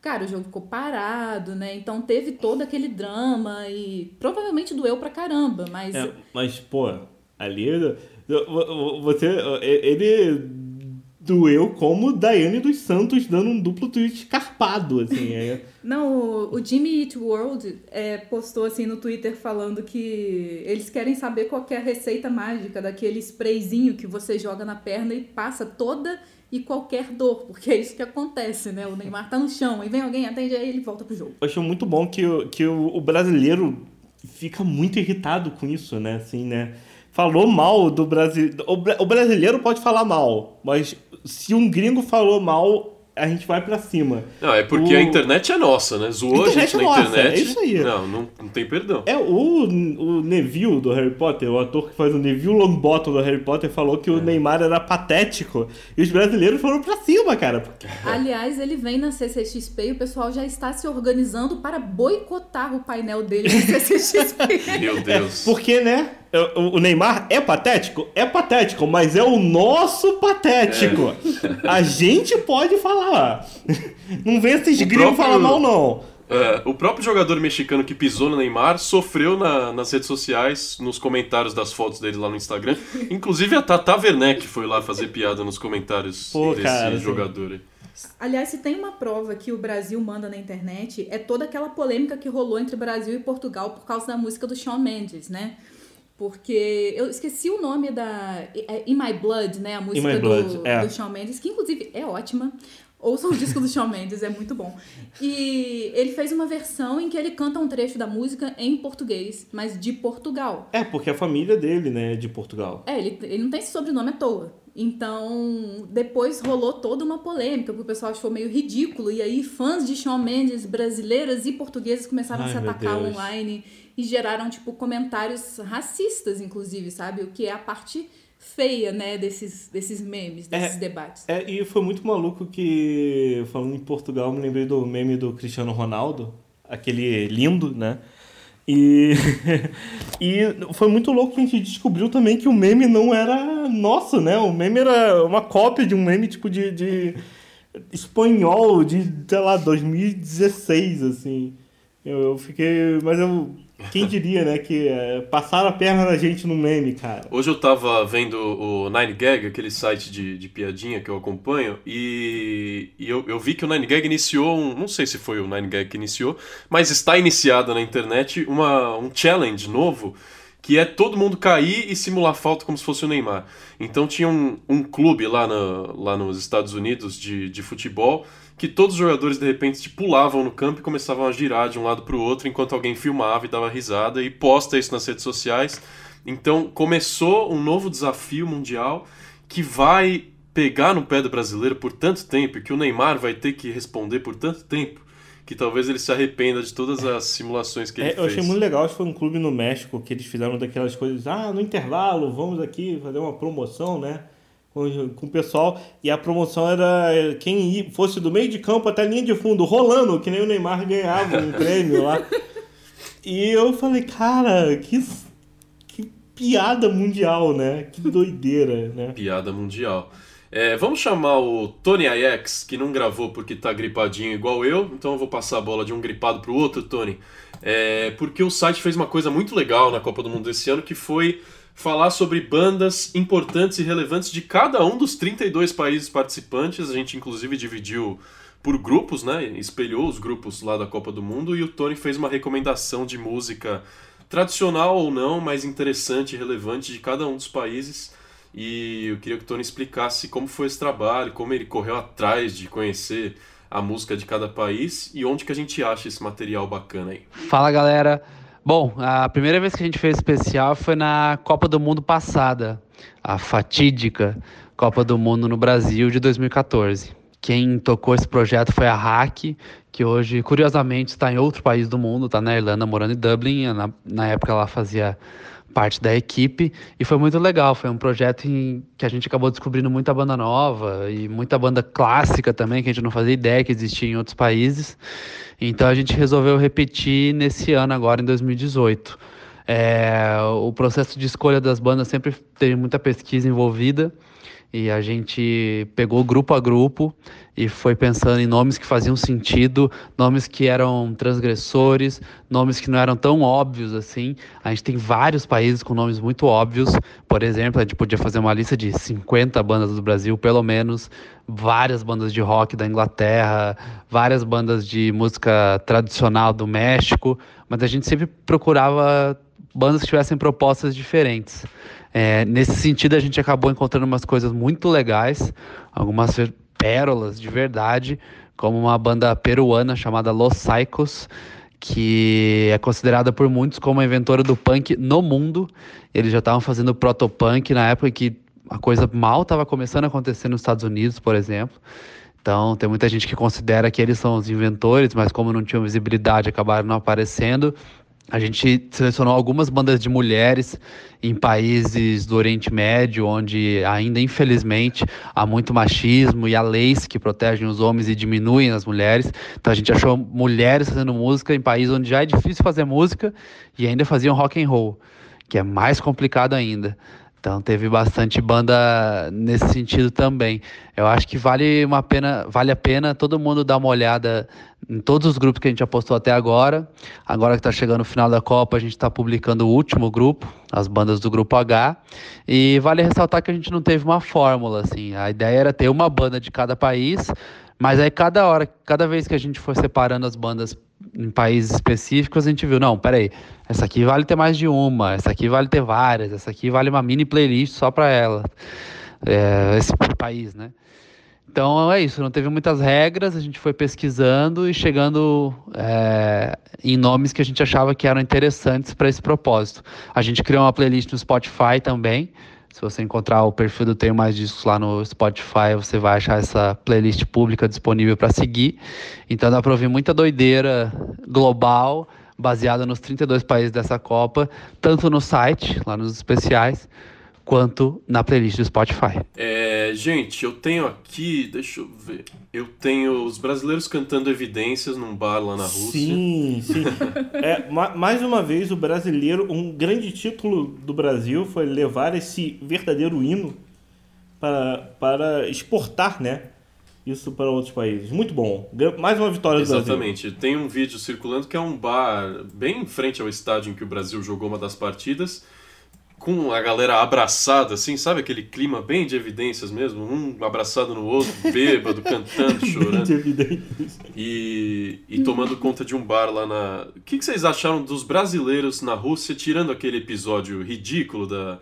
[SPEAKER 3] cara, o jogo ficou parado, né? Então teve todo aquele drama e provavelmente doeu pra caramba, mas
[SPEAKER 1] É, mas, pô, ali. Você. Ele doeu como Daiane dos Santos dando um duplo tweet escarpado, assim. É,
[SPEAKER 3] Não, o, Jimmy Eat World é, postou assim no Twitter falando que eles querem saber qual que é a receita mágica daquele sprayzinho que você joga na perna e passa toda e qualquer dor, porque é isso que acontece, né? O Neymar tá no chão, aí vem alguém, atende aí ele volta pro jogo.
[SPEAKER 1] Eu acho muito bom que, o- que o, o brasileiro fica muito irritado com isso, né? Assim, né? Falou mal do Brasil. O, bra- o brasileiro pode falar mal, mas se um gringo falou mal, a gente vai pra cima.
[SPEAKER 2] Não, é porque
[SPEAKER 1] O-
[SPEAKER 2] a internet é nossa, né? Zoou a
[SPEAKER 1] Internet
[SPEAKER 2] gente
[SPEAKER 1] é
[SPEAKER 2] na
[SPEAKER 1] nossa,
[SPEAKER 2] internet.
[SPEAKER 1] é isso aí.
[SPEAKER 2] Não, não, não tem perdão.
[SPEAKER 1] É, o, o Neville do Harry Potter, o ator que faz o Neville Longbottom do Harry Potter, falou que o Neymar era patético. E os brasileiros foram pra cima, cara.
[SPEAKER 3] Aliás, ele vem na CCXP e o pessoal já está se organizando para boicotar o painel dele na CCXP.
[SPEAKER 2] Meu Deus.
[SPEAKER 1] Porque, né? O Neymar é patético? É patético, mas é o nosso patético. A gente pode falar. Não vem esses gringos
[SPEAKER 2] próprio-
[SPEAKER 1] falar mal, não.
[SPEAKER 2] É, o próprio jogador mexicano que pisou no Neymar sofreu na- nas redes sociais, nos comentários das fotos dele lá no Instagram. Inclusive a Tata Werneck foi lá fazer piada nos comentários
[SPEAKER 1] Pô,
[SPEAKER 2] desse
[SPEAKER 1] cara,
[SPEAKER 2] jogador aí.
[SPEAKER 3] Aliás, se tem uma prova que o Brasil manda na internet, é toda aquela polêmica que rolou entre Brasil e Portugal por causa da música do Shawn Mendes, né? Porque eu esqueci o nome da. é In My Blood, né? A música do,
[SPEAKER 1] Blood, é.
[SPEAKER 3] do Shawn Mendes, que inclusive é ótima. Ouçam o disco do Shawn Mendes, é muito bom. E ele fez uma versão em que ele canta um trecho da música em português, mas de Portugal.
[SPEAKER 1] É, porque a família dele, né, é de Portugal.
[SPEAKER 3] É, ele, ele não tem esse sobrenome à toa. Então, depois rolou toda uma polêmica, porque o pessoal achou meio ridículo. E aí, fãs de Shawn Mendes, brasileiras e portugueses, começaram a
[SPEAKER 1] Ai,
[SPEAKER 3] se
[SPEAKER 1] meu
[SPEAKER 3] atacar online e geraram, tipo, comentários racistas, inclusive, sabe? O que é a parte feia, né, desses, desses memes, desses
[SPEAKER 1] É,
[SPEAKER 3] debates.
[SPEAKER 1] É, e foi muito maluco que, falando em Portugal, me lembrei do meme do Cristiano Ronaldo, aquele lindo, né? E, e foi muito louco que a gente descobriu também que o meme não era nosso, né? O meme era uma cópia de um meme tipo de, de espanhol de, sei lá, 2016, assim. Eu, eu fiquei. Mas eu. Quem diria, né? Que é, passaram a perna na gente no meme, cara.
[SPEAKER 2] Hoje eu tava vendo o 9gag, aquele site de, de piadinha que eu acompanho, e, e eu, eu vi que o 9gag iniciou um. Não sei se foi o 9gag que iniciou, mas está iniciado na internet uma, um challenge novo que é todo mundo cair e simular falta como se fosse o Neymar. Então tinha um, um clube lá, na, lá nos Estados Unidos de, de futebol que todos os jogadores de repente tipo, pulavam no campo e começavam a girar de um lado para o outro enquanto alguém filmava e dava risada e posta isso nas redes sociais. Então começou um novo desafio mundial que vai pegar no pé do brasileiro por tanto tempo e que o Neymar vai ter que responder por tanto tempo que talvez ele se arrependa de todas as simulações que ele
[SPEAKER 1] É, eu
[SPEAKER 2] fez.
[SPEAKER 1] achei muito legal, acho que foi um clube no México que eles fizeram daquelas coisas, ah, no intervalo, vamos aqui fazer uma promoção, né? Com, com o pessoal. E a promoção era é, quem fosse do meio de campo até a linha de fundo, rolando, que nem o Neymar ganhava um prêmio lá. E eu falei, cara, que, que piada mundial, né? Que doideira, né?
[SPEAKER 2] Piada mundial. É, vamos chamar o Tony Ajax, que não gravou porque tá gripadinho igual eu, então eu vou passar a bola de um gripado pro outro, Tony. É, porque o site fez uma coisa muito legal na Copa do Mundo desse ano, que foi falar sobre bandas importantes e relevantes de cada um dos 32 países participantes. A gente inclusive dividiu por grupos, né? Espelhou os grupos lá da Copa do Mundo e o Tony fez uma recomendação de música tradicional ou não, mas interessante e relevante de cada um dos países. E eu queria que o Tony explicasse como foi esse trabalho, como ele correu atrás de conhecer a música de cada país e onde que a gente acha esse material bacana aí.
[SPEAKER 4] Fala galera, Bom, a primeira vez que a gente fez especial foi na Copa do Mundo passada, a fatídica Copa do Mundo no Brasil de 2014. Quem tocou esse projeto foi a Hack, que hoje, curiosamente, está em outro país do mundo, está na Irlanda, morando em Dublin. Na, na época ela fazia parte da equipe e foi muito legal. Foi um projeto em que a gente acabou descobrindo muita banda nova e muita banda clássica também, que a gente não fazia ideia que existia em outros países. Então a gente resolveu repetir nesse ano agora, em 2018. É, o processo de escolha das bandas sempre teve muita pesquisa envolvida e a gente pegou grupo a grupo e foi pensando em nomes que faziam sentido, nomes que eram transgressores, nomes que não eram tão óbvios assim. A gente tem vários países com nomes muito óbvios. Por exemplo, a gente podia fazer uma lista de 50 bandas do Brasil, pelo menos, várias bandas de rock da Inglaterra, várias bandas de música tradicional do México, mas a gente sempre procurava bandas que tivessem propostas diferentes. É, nesse sentido, a gente acabou encontrando umas coisas muito legais, algumas pérolas de verdade, como uma banda peruana chamada Los Psychos, que é considerada por muitos como a inventora do punk no mundo. Eles já estavam fazendo protopunk na época que a coisa mal estava começando a acontecer nos Estados Unidos, por exemplo. Então, tem muita gente que considera que eles são os inventores, mas como não tinham visibilidade, acabaram não aparecendo. A gente selecionou algumas bandas de mulheres em países do Oriente Médio, onde ainda, infelizmente, há muito machismo e há leis que protegem os homens e diminuem as mulheres. Então a gente achou mulheres fazendo música em países onde já é difícil fazer música e ainda faziam rock and roll, que é mais complicado ainda. Então teve bastante banda nesse sentido também. Eu acho que vale uma pena, vale a pena todo mundo dar uma olhada em todos os grupos que a gente apostou até agora. Agora que está chegando o final da Copa, a gente está publicando o último grupo, as bandas do grupo H. E vale ressaltar que a gente não teve uma fórmula, assim. A ideia era ter uma banda de cada país, mas aí cada hora, cada vez que a gente for separando as bandas em países específicos, a gente viu, não, peraí, essa aqui vale ter mais de uma, essa aqui vale ter várias, essa aqui vale uma mini playlist só para ela, é, esse país, né? Então é isso, não teve muitas regras, a gente foi pesquisando e chegando é, em nomes que a gente achava que eram interessantes para esse propósito. A gente criou uma playlist no Spotify também, se você encontrar o perfil do Tenho Mais Discos lá no Spotify, você vai achar essa playlist pública disponível para seguir. Então dá para ouvir muita doideira global, baseada nos 32 países dessa Copa, tanto no site, lá nos especiais, quanto na playlist do Spotify.
[SPEAKER 2] É, gente, eu tenho aqui, deixa eu ver. Eu tenho os brasileiros cantando evidências num bar lá na Rússia.
[SPEAKER 1] Sim, sim. é, ma mais uma vez, o brasileiro, um grande título do Brasil foi levar esse verdadeiro hino para, para exportar, né? Isso para outros países. Muito bom. Mais uma vitória do
[SPEAKER 2] Exatamente.
[SPEAKER 1] Brasil.
[SPEAKER 2] Tem um vídeo circulando que é um bar bem em frente ao estádio em que o Brasil jogou uma das partidas com a galera abraçada, assim, sabe aquele clima bem de evidências mesmo? Um abraçado no outro, bêbado, cantando, chorando. E, e tomando conta de um bar lá na. O que, que vocês acharam dos brasileiros na Rússia, tirando aquele episódio ridículo da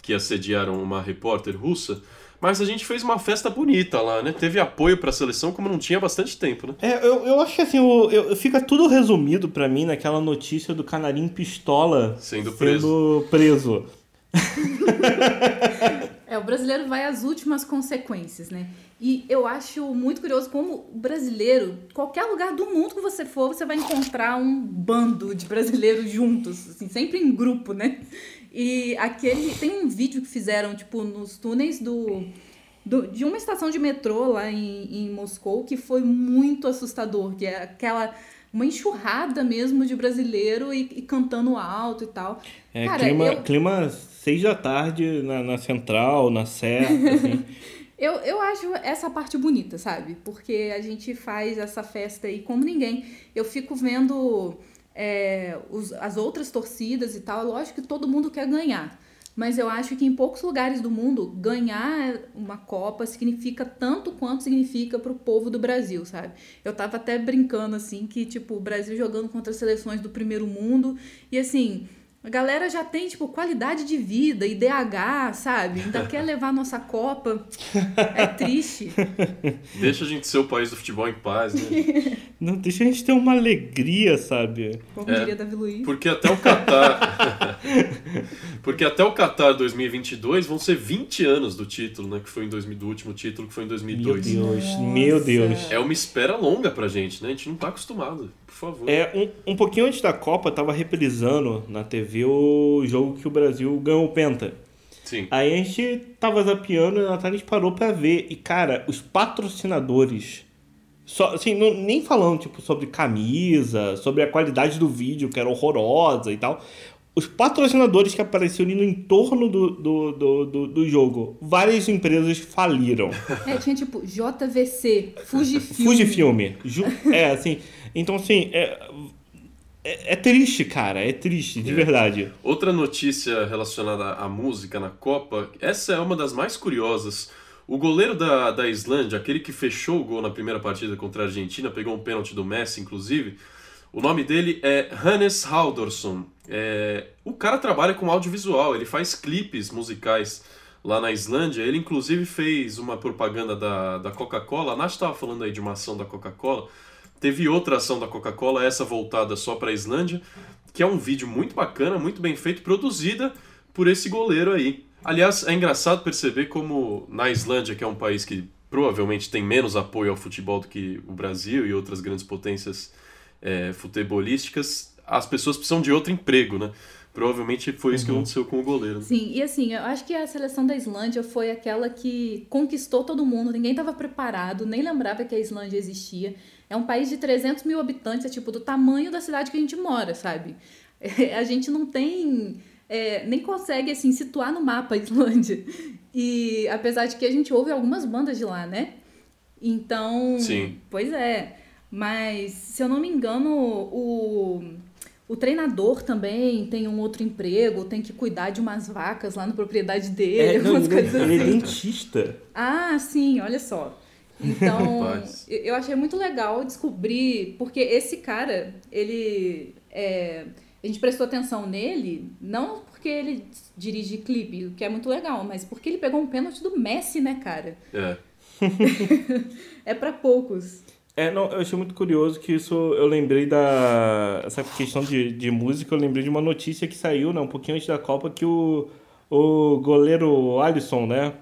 [SPEAKER 2] que assediaram uma repórter russa? Mas a gente fez uma festa bonita lá, né? Teve apoio para a seleção como não tinha bastante tempo, né?
[SPEAKER 1] É, eu, eu acho que assim, o, eu, fica tudo resumido para mim naquela notícia do canarinho pistola
[SPEAKER 2] sendo preso.
[SPEAKER 1] Sendo preso.
[SPEAKER 3] é, o brasileiro vai às últimas consequências, né? E eu acho muito curioso como brasileiro, qualquer lugar do mundo que você for, você vai encontrar um bando de brasileiros juntos, assim, sempre em grupo, né? E aquele. Tem um vídeo que fizeram, tipo, nos túneis do. do de uma estação de metrô lá em, em Moscou que foi muito assustador, que é aquela uma enxurrada mesmo de brasileiro e, e cantando alto e tal.
[SPEAKER 1] É, Cara, clima, eu... clima seis da tarde na, na central, na serra, assim.
[SPEAKER 3] eu, eu acho essa parte bonita, sabe? Porque a gente faz essa festa aí como ninguém. Eu fico vendo é, os, as outras torcidas e tal. Lógico que todo mundo quer ganhar. Mas eu acho que em poucos lugares do mundo, ganhar uma Copa significa tanto quanto significa para o povo do Brasil, sabe? Eu tava até brincando, assim, que, tipo, o Brasil jogando contra as seleções do primeiro mundo. E, assim, A galera já tem, tipo, qualidade de vida, IDH, sabe? Ainda quer levar a nossa Copa. É triste.
[SPEAKER 2] Deixa a gente ser o país do futebol em paz, né?
[SPEAKER 1] Não, deixa a gente ter uma alegria, sabe?
[SPEAKER 3] Como
[SPEAKER 2] É,
[SPEAKER 3] diria Davi Luiz.
[SPEAKER 2] Porque até o Qatar. Porque até o Qatar 2022 vão ser 20 anos do título, né? Que foi em 2000, do último título, que foi em
[SPEAKER 1] Meu
[SPEAKER 2] 2002.
[SPEAKER 1] Deus,
[SPEAKER 3] Nossa.
[SPEAKER 1] meu Deus.
[SPEAKER 2] É uma espera longa pra gente, né? A gente não tá acostumado. Por favor.
[SPEAKER 1] É, um, um pouquinho antes da Copa, tava reprisando na TV o jogo que o Brasil ganhou o Penta.
[SPEAKER 2] Sim.
[SPEAKER 1] Aí a gente tava zapeando e a Natália parou pra ver. E, cara, os patrocinadores. Só, assim, não- nem falando tipo, sobre camisa, sobre a qualidade do vídeo, que era horrorosa e tal. Os patrocinadores que apareciam ali no entorno do, do, do, do, do jogo, várias empresas faliram.
[SPEAKER 3] É, tinha tipo JVC, Fujifilm.
[SPEAKER 1] Fujifilm. Ju- É, assim. Então, assim, é, é, é triste, cara. É triste, de
[SPEAKER 2] É.
[SPEAKER 1] verdade.
[SPEAKER 2] Outra notícia relacionada à música na Copa, essa é uma das mais curiosas. O goleiro da, da Islândia, aquele que fechou o gol na primeira partida contra a Argentina, pegou um pênalti do Messi, inclusive. O nome dele é Hannes Haldorsson. É, o cara trabalha com audiovisual, ele faz clipes musicais lá na Islândia. Ele, inclusive, fez uma propaganda da, da Coca-Cola. A Nath estava falando aí de uma ação da Coca-Cola. Teve outra ação da Coca-Cola, essa voltada só para a Islândia, que é um vídeo muito bacana, muito bem feito, produzida por esse goleiro aí. Aliás, é engraçado perceber como na Islândia, que é um país que provavelmente tem menos apoio ao futebol do que o Brasil e outras grandes potências é, futebolísticas, as pessoas precisam de outro emprego, né? Provavelmente foi isso que aconteceu com o goleiro. né?
[SPEAKER 3] Sim, e assim, eu acho que a seleção da Islândia foi aquela que conquistou todo mundo, ninguém estava preparado, nem lembrava que a Islândia existia. É um país de 300 mil habitantes, é tipo do tamanho da cidade que a gente mora, sabe? a gente não tem. é, nem consegue, assim, situar no mapa a Islândia. E apesar de que a gente ouve algumas bandas de lá, né? Então.
[SPEAKER 2] Sim.
[SPEAKER 3] Pois é. Mas, se eu não me engano, o. O treinador também tem um outro emprego, tem que cuidar de umas vacas lá na propriedade dele,
[SPEAKER 1] É, não,
[SPEAKER 3] umas
[SPEAKER 1] ele,
[SPEAKER 3] coisas
[SPEAKER 1] ele é
[SPEAKER 3] assim.
[SPEAKER 1] dentista.
[SPEAKER 3] Ah, sim, olha só. Então, eu eu achei muito legal descobrir, porque esse cara, ele. é, a gente prestou atenção nele, não porque ele dirige clipe, o que é muito legal, mas porque ele pegou um pênalti do Messi, né, cara?
[SPEAKER 2] É.
[SPEAKER 3] É pra poucos.
[SPEAKER 1] É, não, eu achei muito curioso que isso eu lembrei da. Essa questão de, de música, eu lembrei de uma notícia que saiu, né, um pouquinho antes da Copa, que o, o goleiro Alisson, né?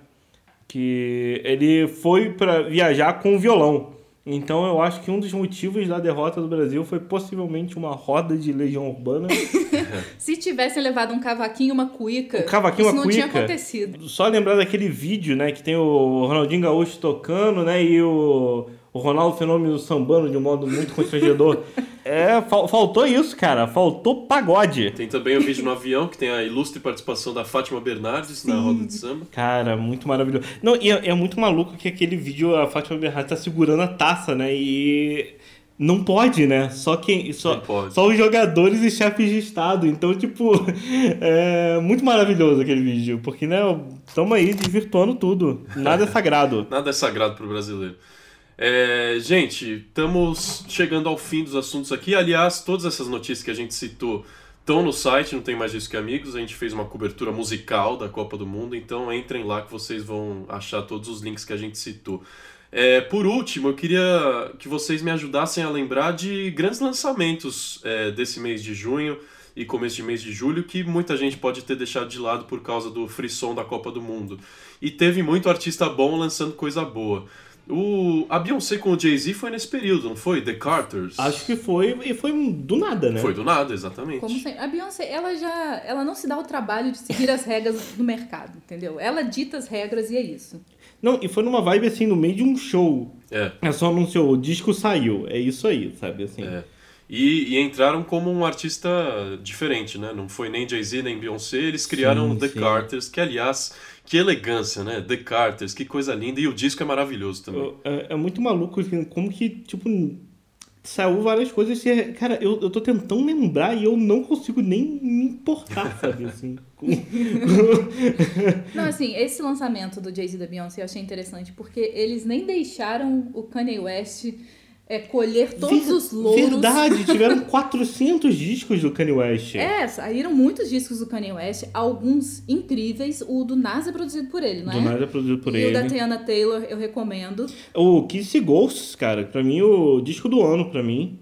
[SPEAKER 1] Que ele foi para viajar com o violão. Então eu acho que um dos motivos da derrota do Brasil foi possivelmente uma roda de legião urbana.
[SPEAKER 3] Se tivessem levado um cavaquinho e uma cuíca,
[SPEAKER 1] Um cavaquinho
[SPEAKER 3] isso
[SPEAKER 1] uma
[SPEAKER 3] não tinha acontecido.
[SPEAKER 1] Só lembrar daquele vídeo, né, que tem o Ronaldinho Gaúcho tocando, né, e o, o Ronaldo Fenômeno sambando de um modo muito constrangedor. é, fal- faltou isso, cara. Faltou pagode.
[SPEAKER 2] Tem também o vídeo no avião, que tem a ilustre participação da Fátima Bernardes na roda de samba.
[SPEAKER 1] Cara, muito maravilhoso. Não, e é, é muito maluco que aquele vídeo a Fátima Bernardes tá segurando a taça, né, e... Não pode, né? Só quem. Só, só os jogadores e chefes de Estado. Então, tipo, é muito maravilhoso aquele vídeo. Porque, né, estamos aí desvirtuando tudo. Nada é sagrado.
[SPEAKER 2] Nada é sagrado pro brasileiro. É, gente, estamos chegando ao fim dos assuntos aqui. Aliás, todas essas notícias que a gente citou estão no site, não tem mais isso que amigos. A gente fez uma cobertura musical da Copa do Mundo, então entrem lá que vocês vão achar todos os links que a gente citou. É, por último, eu queria que vocês me ajudassem a lembrar de grandes lançamentos é, desse mês de junho e começo de mês de julho que muita gente pode ter deixado de lado por causa do frisson da Copa do Mundo. E teve muito artista bom lançando coisa boa. O, a Beyoncé com o Jay-Z foi nesse período, não foi? The Carters.
[SPEAKER 1] Acho que foi, e foi do nada, né?
[SPEAKER 2] Foi do nada, exatamente.
[SPEAKER 3] Como sempre. A Beyoncé, ela já ela não se dá o trabalho de seguir as regras do mercado, entendeu? Ela dita as regras e é isso.
[SPEAKER 1] Não, e foi numa vibe assim, no meio de um show.
[SPEAKER 2] É.
[SPEAKER 1] Ela só anunciou, o disco saiu. É isso aí, sabe? Assim.
[SPEAKER 2] É. E, e entraram como um artista diferente, né? Não foi nem Jay-Z nem Beyoncé, eles criaram
[SPEAKER 1] Sim,
[SPEAKER 2] The
[SPEAKER 1] sim.
[SPEAKER 2] Carters, que aliás, que elegância, né? The Carters, que coisa linda. E o disco é maravilhoso também.
[SPEAKER 1] É, é muito maluco assim, como que, tipo, saiu várias coisas. e, Cara, eu, eu tô tentando lembrar e eu não consigo nem me importar, sabe? Assim,
[SPEAKER 3] Não, assim, esse lançamento do Jay-Z e da Beyoncé eu achei interessante porque eles nem deixaram o Kanye West é, colher todos
[SPEAKER 1] Ver-
[SPEAKER 3] os louros.
[SPEAKER 1] Verdade, tiveram 400 discos do Kanye West.
[SPEAKER 3] É, saíram muitos discos do Kanye West, alguns incríveis. O do Nas é produzido por ele, não
[SPEAKER 1] Do
[SPEAKER 3] é?
[SPEAKER 1] nada produzido por
[SPEAKER 3] e
[SPEAKER 1] ele.
[SPEAKER 3] o da Tiana Taylor eu recomendo.
[SPEAKER 1] O Kiss Ghosts, cara, pra mim, o disco do ano, pra mim.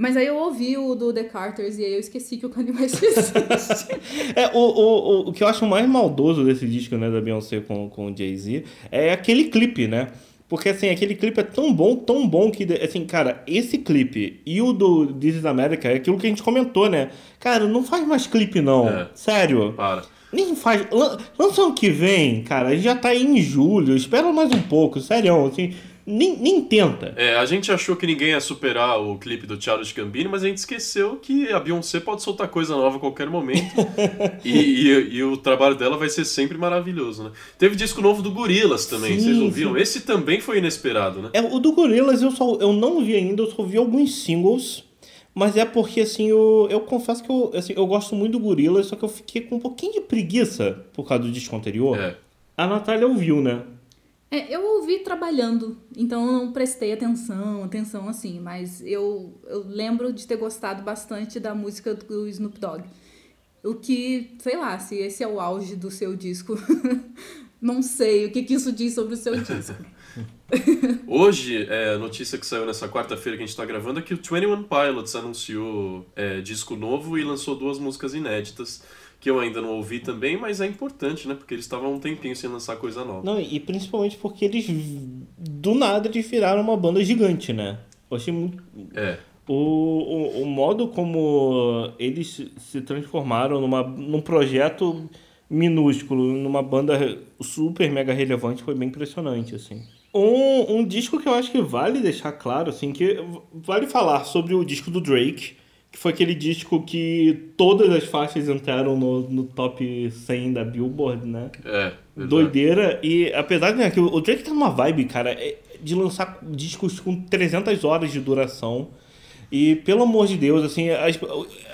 [SPEAKER 3] Mas aí eu ouvi o do The Carters e aí eu esqueci que o Kanye West existe.
[SPEAKER 1] É, o, o, o, o que eu acho mais maldoso desse disco, né, da Beyoncé com, com o Jay-Z, é aquele clipe, né? Porque, assim, aquele clipe é tão bom, tão bom que, assim, cara, esse clipe e o do This is America é aquilo que a gente comentou, né? Cara, não faz mais clipe, não.
[SPEAKER 2] É.
[SPEAKER 1] Sério.
[SPEAKER 2] Para.
[SPEAKER 1] Nem faz. lan- Lança ano que vem, cara. A gente já tá aí em julho. Espera mais um pouco, sério, assim. Nem, nem tenta.
[SPEAKER 2] É, a gente achou que ninguém ia superar o clipe do Charles Gambino, mas a gente esqueceu que a Beyoncé pode soltar coisa nova a qualquer momento. e, e- e o trabalho dela vai ser sempre maravilhoso, né? Teve disco novo do Gorillaz também,
[SPEAKER 1] Sim,
[SPEAKER 2] vocês ouviram?
[SPEAKER 1] sim.
[SPEAKER 2] Esse também foi inesperado, né?
[SPEAKER 1] É, o do Gorillaz eu, só, eu não vi ainda, eu só vi alguns singles. Mas é porque, assim, eu, eu confesso que eu, assim, eu gosto muito do Gorillaz, só que eu fiquei com um pouquinho de preguiça por causa do disco anterior.
[SPEAKER 2] É.
[SPEAKER 1] A Natália ouviu, né?
[SPEAKER 3] É, eu ouvi trabalhando, então eu não prestei atenção, atenção assim, mas eu, eu lembro de ter gostado bastante da música do Snoop Dogg. O que, sei lá, se esse é o auge do seu disco, não sei o que, que isso diz sobre o seu disco.
[SPEAKER 2] Hoje, é, a notícia que saiu nessa quarta-feira que a gente tá gravando é que o 21 Pilots anunciou é, disco novo e lançou duas músicas inéditas, que eu ainda não ouvi também, mas é importante, né? Porque eles estavam um tempinho sem lançar coisa nova.
[SPEAKER 1] Não, e principalmente porque eles, do nada, eles viraram uma banda gigante, né? Eu achei muito...
[SPEAKER 2] É.
[SPEAKER 1] O, o, o modo como eles se- transformaram numa, num projeto minúsculo, numa banda super mega relevante, foi bem impressionante, assim. Um, um disco que eu acho que vale deixar claro, assim, que vale falar sobre o disco do Drake, que foi aquele disco que todas as faixas entraram no, no top 100 da Billboard, né?
[SPEAKER 2] É. verdade.
[SPEAKER 1] Doideira. E apesar de né, que o Drake tá numa vibe, cara, é de lançar discos com 300 horas de duração. E pelo amor de Deus, assim, as-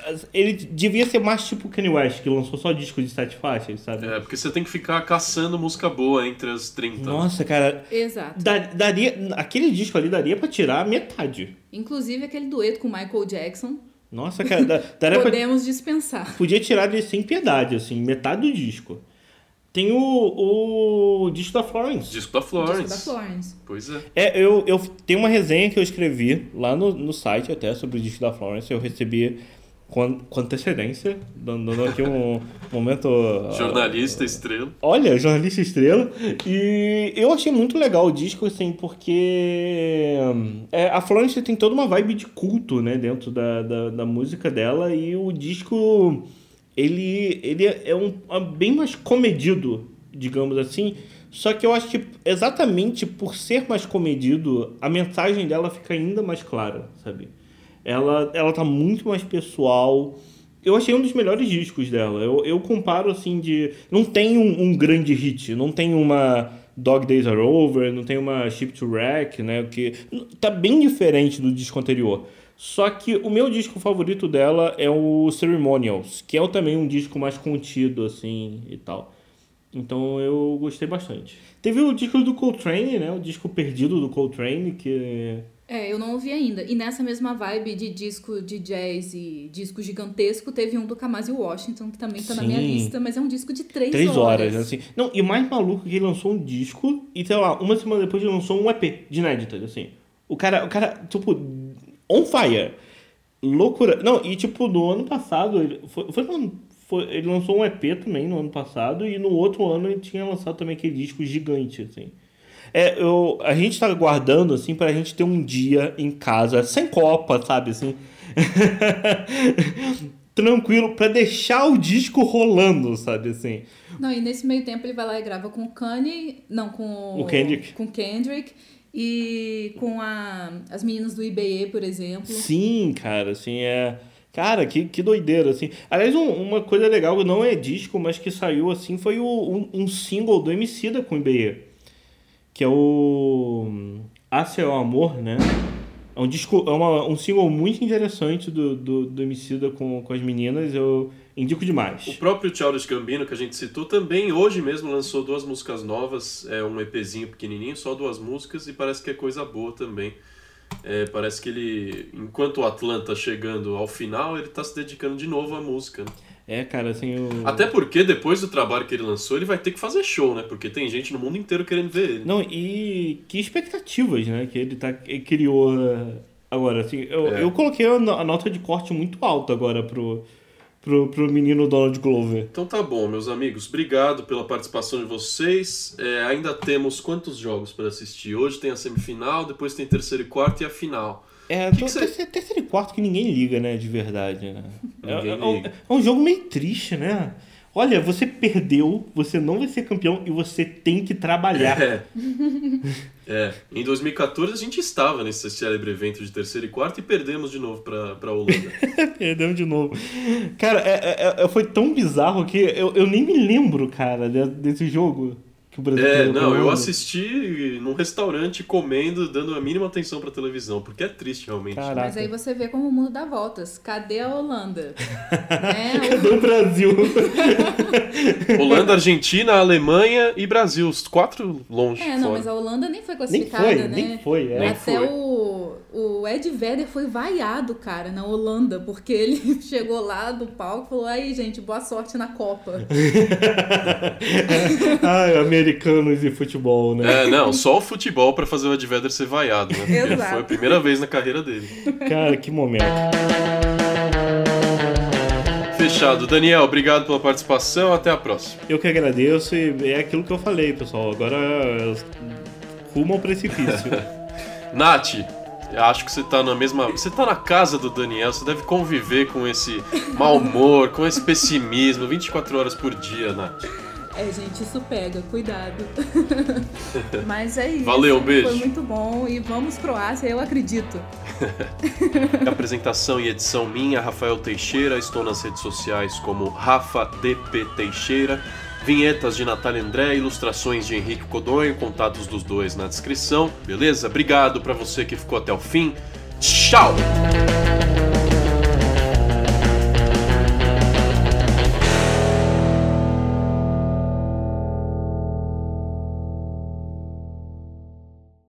[SPEAKER 1] as- ele devia ser mais tipo Kanye West, que lançou só discos de sete faixas, sabe?
[SPEAKER 2] É, porque você tem que ficar caçando música boa entre as 30. né?
[SPEAKER 1] Nossa, cara,
[SPEAKER 3] Exato.
[SPEAKER 1] da- daria, aquele disco ali daria pra tirar metade.
[SPEAKER 3] Inclusive aquele dueto com Michael Jackson,
[SPEAKER 1] Nossa, cara, da- pra,
[SPEAKER 3] podemos dispensar.
[SPEAKER 1] podia tirar ele sem piedade, assim, metade do disco. Tem o, o disco da Florence.
[SPEAKER 2] Disco da Florence.
[SPEAKER 3] Disco da Florence.
[SPEAKER 2] Pois é.
[SPEAKER 1] É, eu, eu tenho uma resenha que eu escrevi lá no, no site até sobre o disco da Florence. Eu recebi com, com antecedência, dando, dando aqui um momento.
[SPEAKER 2] Jornalista, estrela.
[SPEAKER 1] Olha, jornalista estrela. E eu achei muito legal o disco, assim, porque é, a Florence tem toda uma vibe de culto, né, dentro da, da, da música dela. E o disco, ele, ele é um, é bem mais comedido, digamos assim. Só que eu acho que exatamente por ser mais comedido, a mensagem dela fica ainda mais clara, sabe? Ela, ela tá muito mais pessoal. Eu achei um dos melhores discos dela. Eu, eu comparo assim de. Não tem um, um grande hit, não tem uma Dog Days Are Over, não tem uma Ship to Wreck, né? Que tá bem diferente do disco anterior. Só que o meu disco favorito dela é o Ceremonials, que é também um disco mais contido, assim, e tal. Então eu gostei bastante. Teve o disco do Coltrane, né? O disco perdido do Coltrane, que
[SPEAKER 3] É, eu não ouvi ainda. E nessa mesma vibe de disco de jazz e disco gigantesco, teve um do Kamasi Washington, que também tá na minha
[SPEAKER 1] Sim.
[SPEAKER 3] lista, mas é um disco de três,
[SPEAKER 1] Três
[SPEAKER 3] horas.
[SPEAKER 1] horas, assim. Não, e o mais maluco é que ele lançou um disco e, sei lá, uma semana depois ele lançou um EP de inéditas, assim. O cara, o cara, tipo, on fire. Loucura. Não, e tipo, no ano passado, ele, foi, foi, foi- ele lançou um EP também no ano passado e no outro ano ele tinha lançado também aquele disco gigante, assim. É, eu, a gente tá guardando, assim, pra gente ter um dia em casa, sem copa, sabe, assim. Tranquilo, pra deixar o disco rolando, sabe, assim.
[SPEAKER 3] Não, e nesse meio tempo ele vai lá e grava com o Kanye, não, com
[SPEAKER 1] O Kendrick.
[SPEAKER 3] Com Kendrick e com a, as meninas do IBE, por exemplo.
[SPEAKER 1] Sim, cara, assim, é. Cara, que, que doideira, assim. Aliás, um- uma coisa legal, não é disco, mas que saiu, assim, foi o, um, um single do Emicida com o IBE. Que é o. Ace o Amor, né? É um disco, é uma, um single muito interessante do, do, do Emicida com, com as meninas, eu indico demais.
[SPEAKER 2] O próprio Charles Gambino, que a gente citou, também hoje mesmo lançou duas músicas novas, é um EPzinho pequenininho, só duas músicas, e parece que é coisa boa também. É, parece que ele, enquanto o Atlanta chegando ao final, ele tá se dedicando de novo à música. Né?
[SPEAKER 1] É, cara, assim. Eu...
[SPEAKER 2] Até porque depois do trabalho que ele lançou, ele vai ter que fazer show, né? Porque tem gente no mundo inteiro querendo ver ele.
[SPEAKER 1] Não, e que expectativas, né? Que ele, tá, ele criou uh, agora, assim. Eu,
[SPEAKER 2] É.
[SPEAKER 1] eu coloquei a nota de corte muito alta agora pro, pro, pro menino Donald Glover.
[SPEAKER 2] Então tá bom, meus amigos. Obrigado pela participação de vocês. É, ainda temos quantos jogos para assistir? Hoje tem a semifinal, depois tem terceiro e quarto e a final.
[SPEAKER 1] É,
[SPEAKER 2] Que
[SPEAKER 1] tô-
[SPEAKER 2] que você-
[SPEAKER 1] terceiro, terceiro e quarto que ninguém liga, né? De verdade, né? É,
[SPEAKER 2] Ninguém
[SPEAKER 1] é um-
[SPEAKER 2] liga.
[SPEAKER 1] é um jogo meio triste, né? Olha, você perdeu, você não vai ser campeão e você tem que trabalhar.
[SPEAKER 2] É. É. Em 2014 a gente estava nesse célebre evento de terceiro e quarto e perdemos de novo pra, pra Holanda.
[SPEAKER 1] Perdemos de novo. Cara, é- é- é- foi tão bizarro que eu, eu nem me lembro, cara, de- desse jogo que o Brasil
[SPEAKER 2] É, não, eu assisti num restaurante comendo, dando a mínima atenção pra televisão, porque é triste realmente.
[SPEAKER 1] Caraca.
[SPEAKER 3] Mas aí você vê como o mundo dá voltas. Cadê a Holanda? né?
[SPEAKER 1] Cadê o Brasil?
[SPEAKER 2] Holanda, Argentina, Alemanha e Brasil, os quatro longe.
[SPEAKER 3] É, não,
[SPEAKER 2] fora.
[SPEAKER 3] mas a Holanda nem foi
[SPEAKER 1] nem
[SPEAKER 3] classificada,
[SPEAKER 1] foi,
[SPEAKER 3] né?
[SPEAKER 1] nem foi. É.
[SPEAKER 2] Nem
[SPEAKER 3] Até
[SPEAKER 2] foi.
[SPEAKER 3] o, o Ed Vedder foi vaiado, cara, na Holanda, porque ele chegou lá do palco e falou: aí, gente, boa sorte na Copa.
[SPEAKER 1] Ai, americanos e futebol, né?
[SPEAKER 2] É, não, só o futebol pra fazer o Ed Vedder ser vaiado, né? Porque
[SPEAKER 3] Exato.
[SPEAKER 2] foi a primeira vez na carreira dele.
[SPEAKER 1] Cara, que momento.
[SPEAKER 2] Fechado. Daniel, obrigado pela participação. Até a próxima.
[SPEAKER 1] Eu que agradeço e é aquilo que eu falei, pessoal. Agora rumo ao precipício.
[SPEAKER 2] Nath, acho que você tá na mesma. Você tá na casa do Daniel, você deve conviver com esse mau humor, com esse pessimismo 24 horas por dia, Nath.
[SPEAKER 3] É, gente, isso pega, cuidado. Mas é isso.
[SPEAKER 2] Valeu, um beijo.
[SPEAKER 3] Foi muito bom e vamos Croácia, eu acredito.
[SPEAKER 2] Apresentação e edição minha, Rafael Teixeira. Estou nas redes sociais como Rafa DP Teixeira. Vinhetas de Natália André, ilustrações de Henrique Codonho, contatos dos dois na descrição. Beleza? Obrigado pra você que ficou até o fim. Tchau!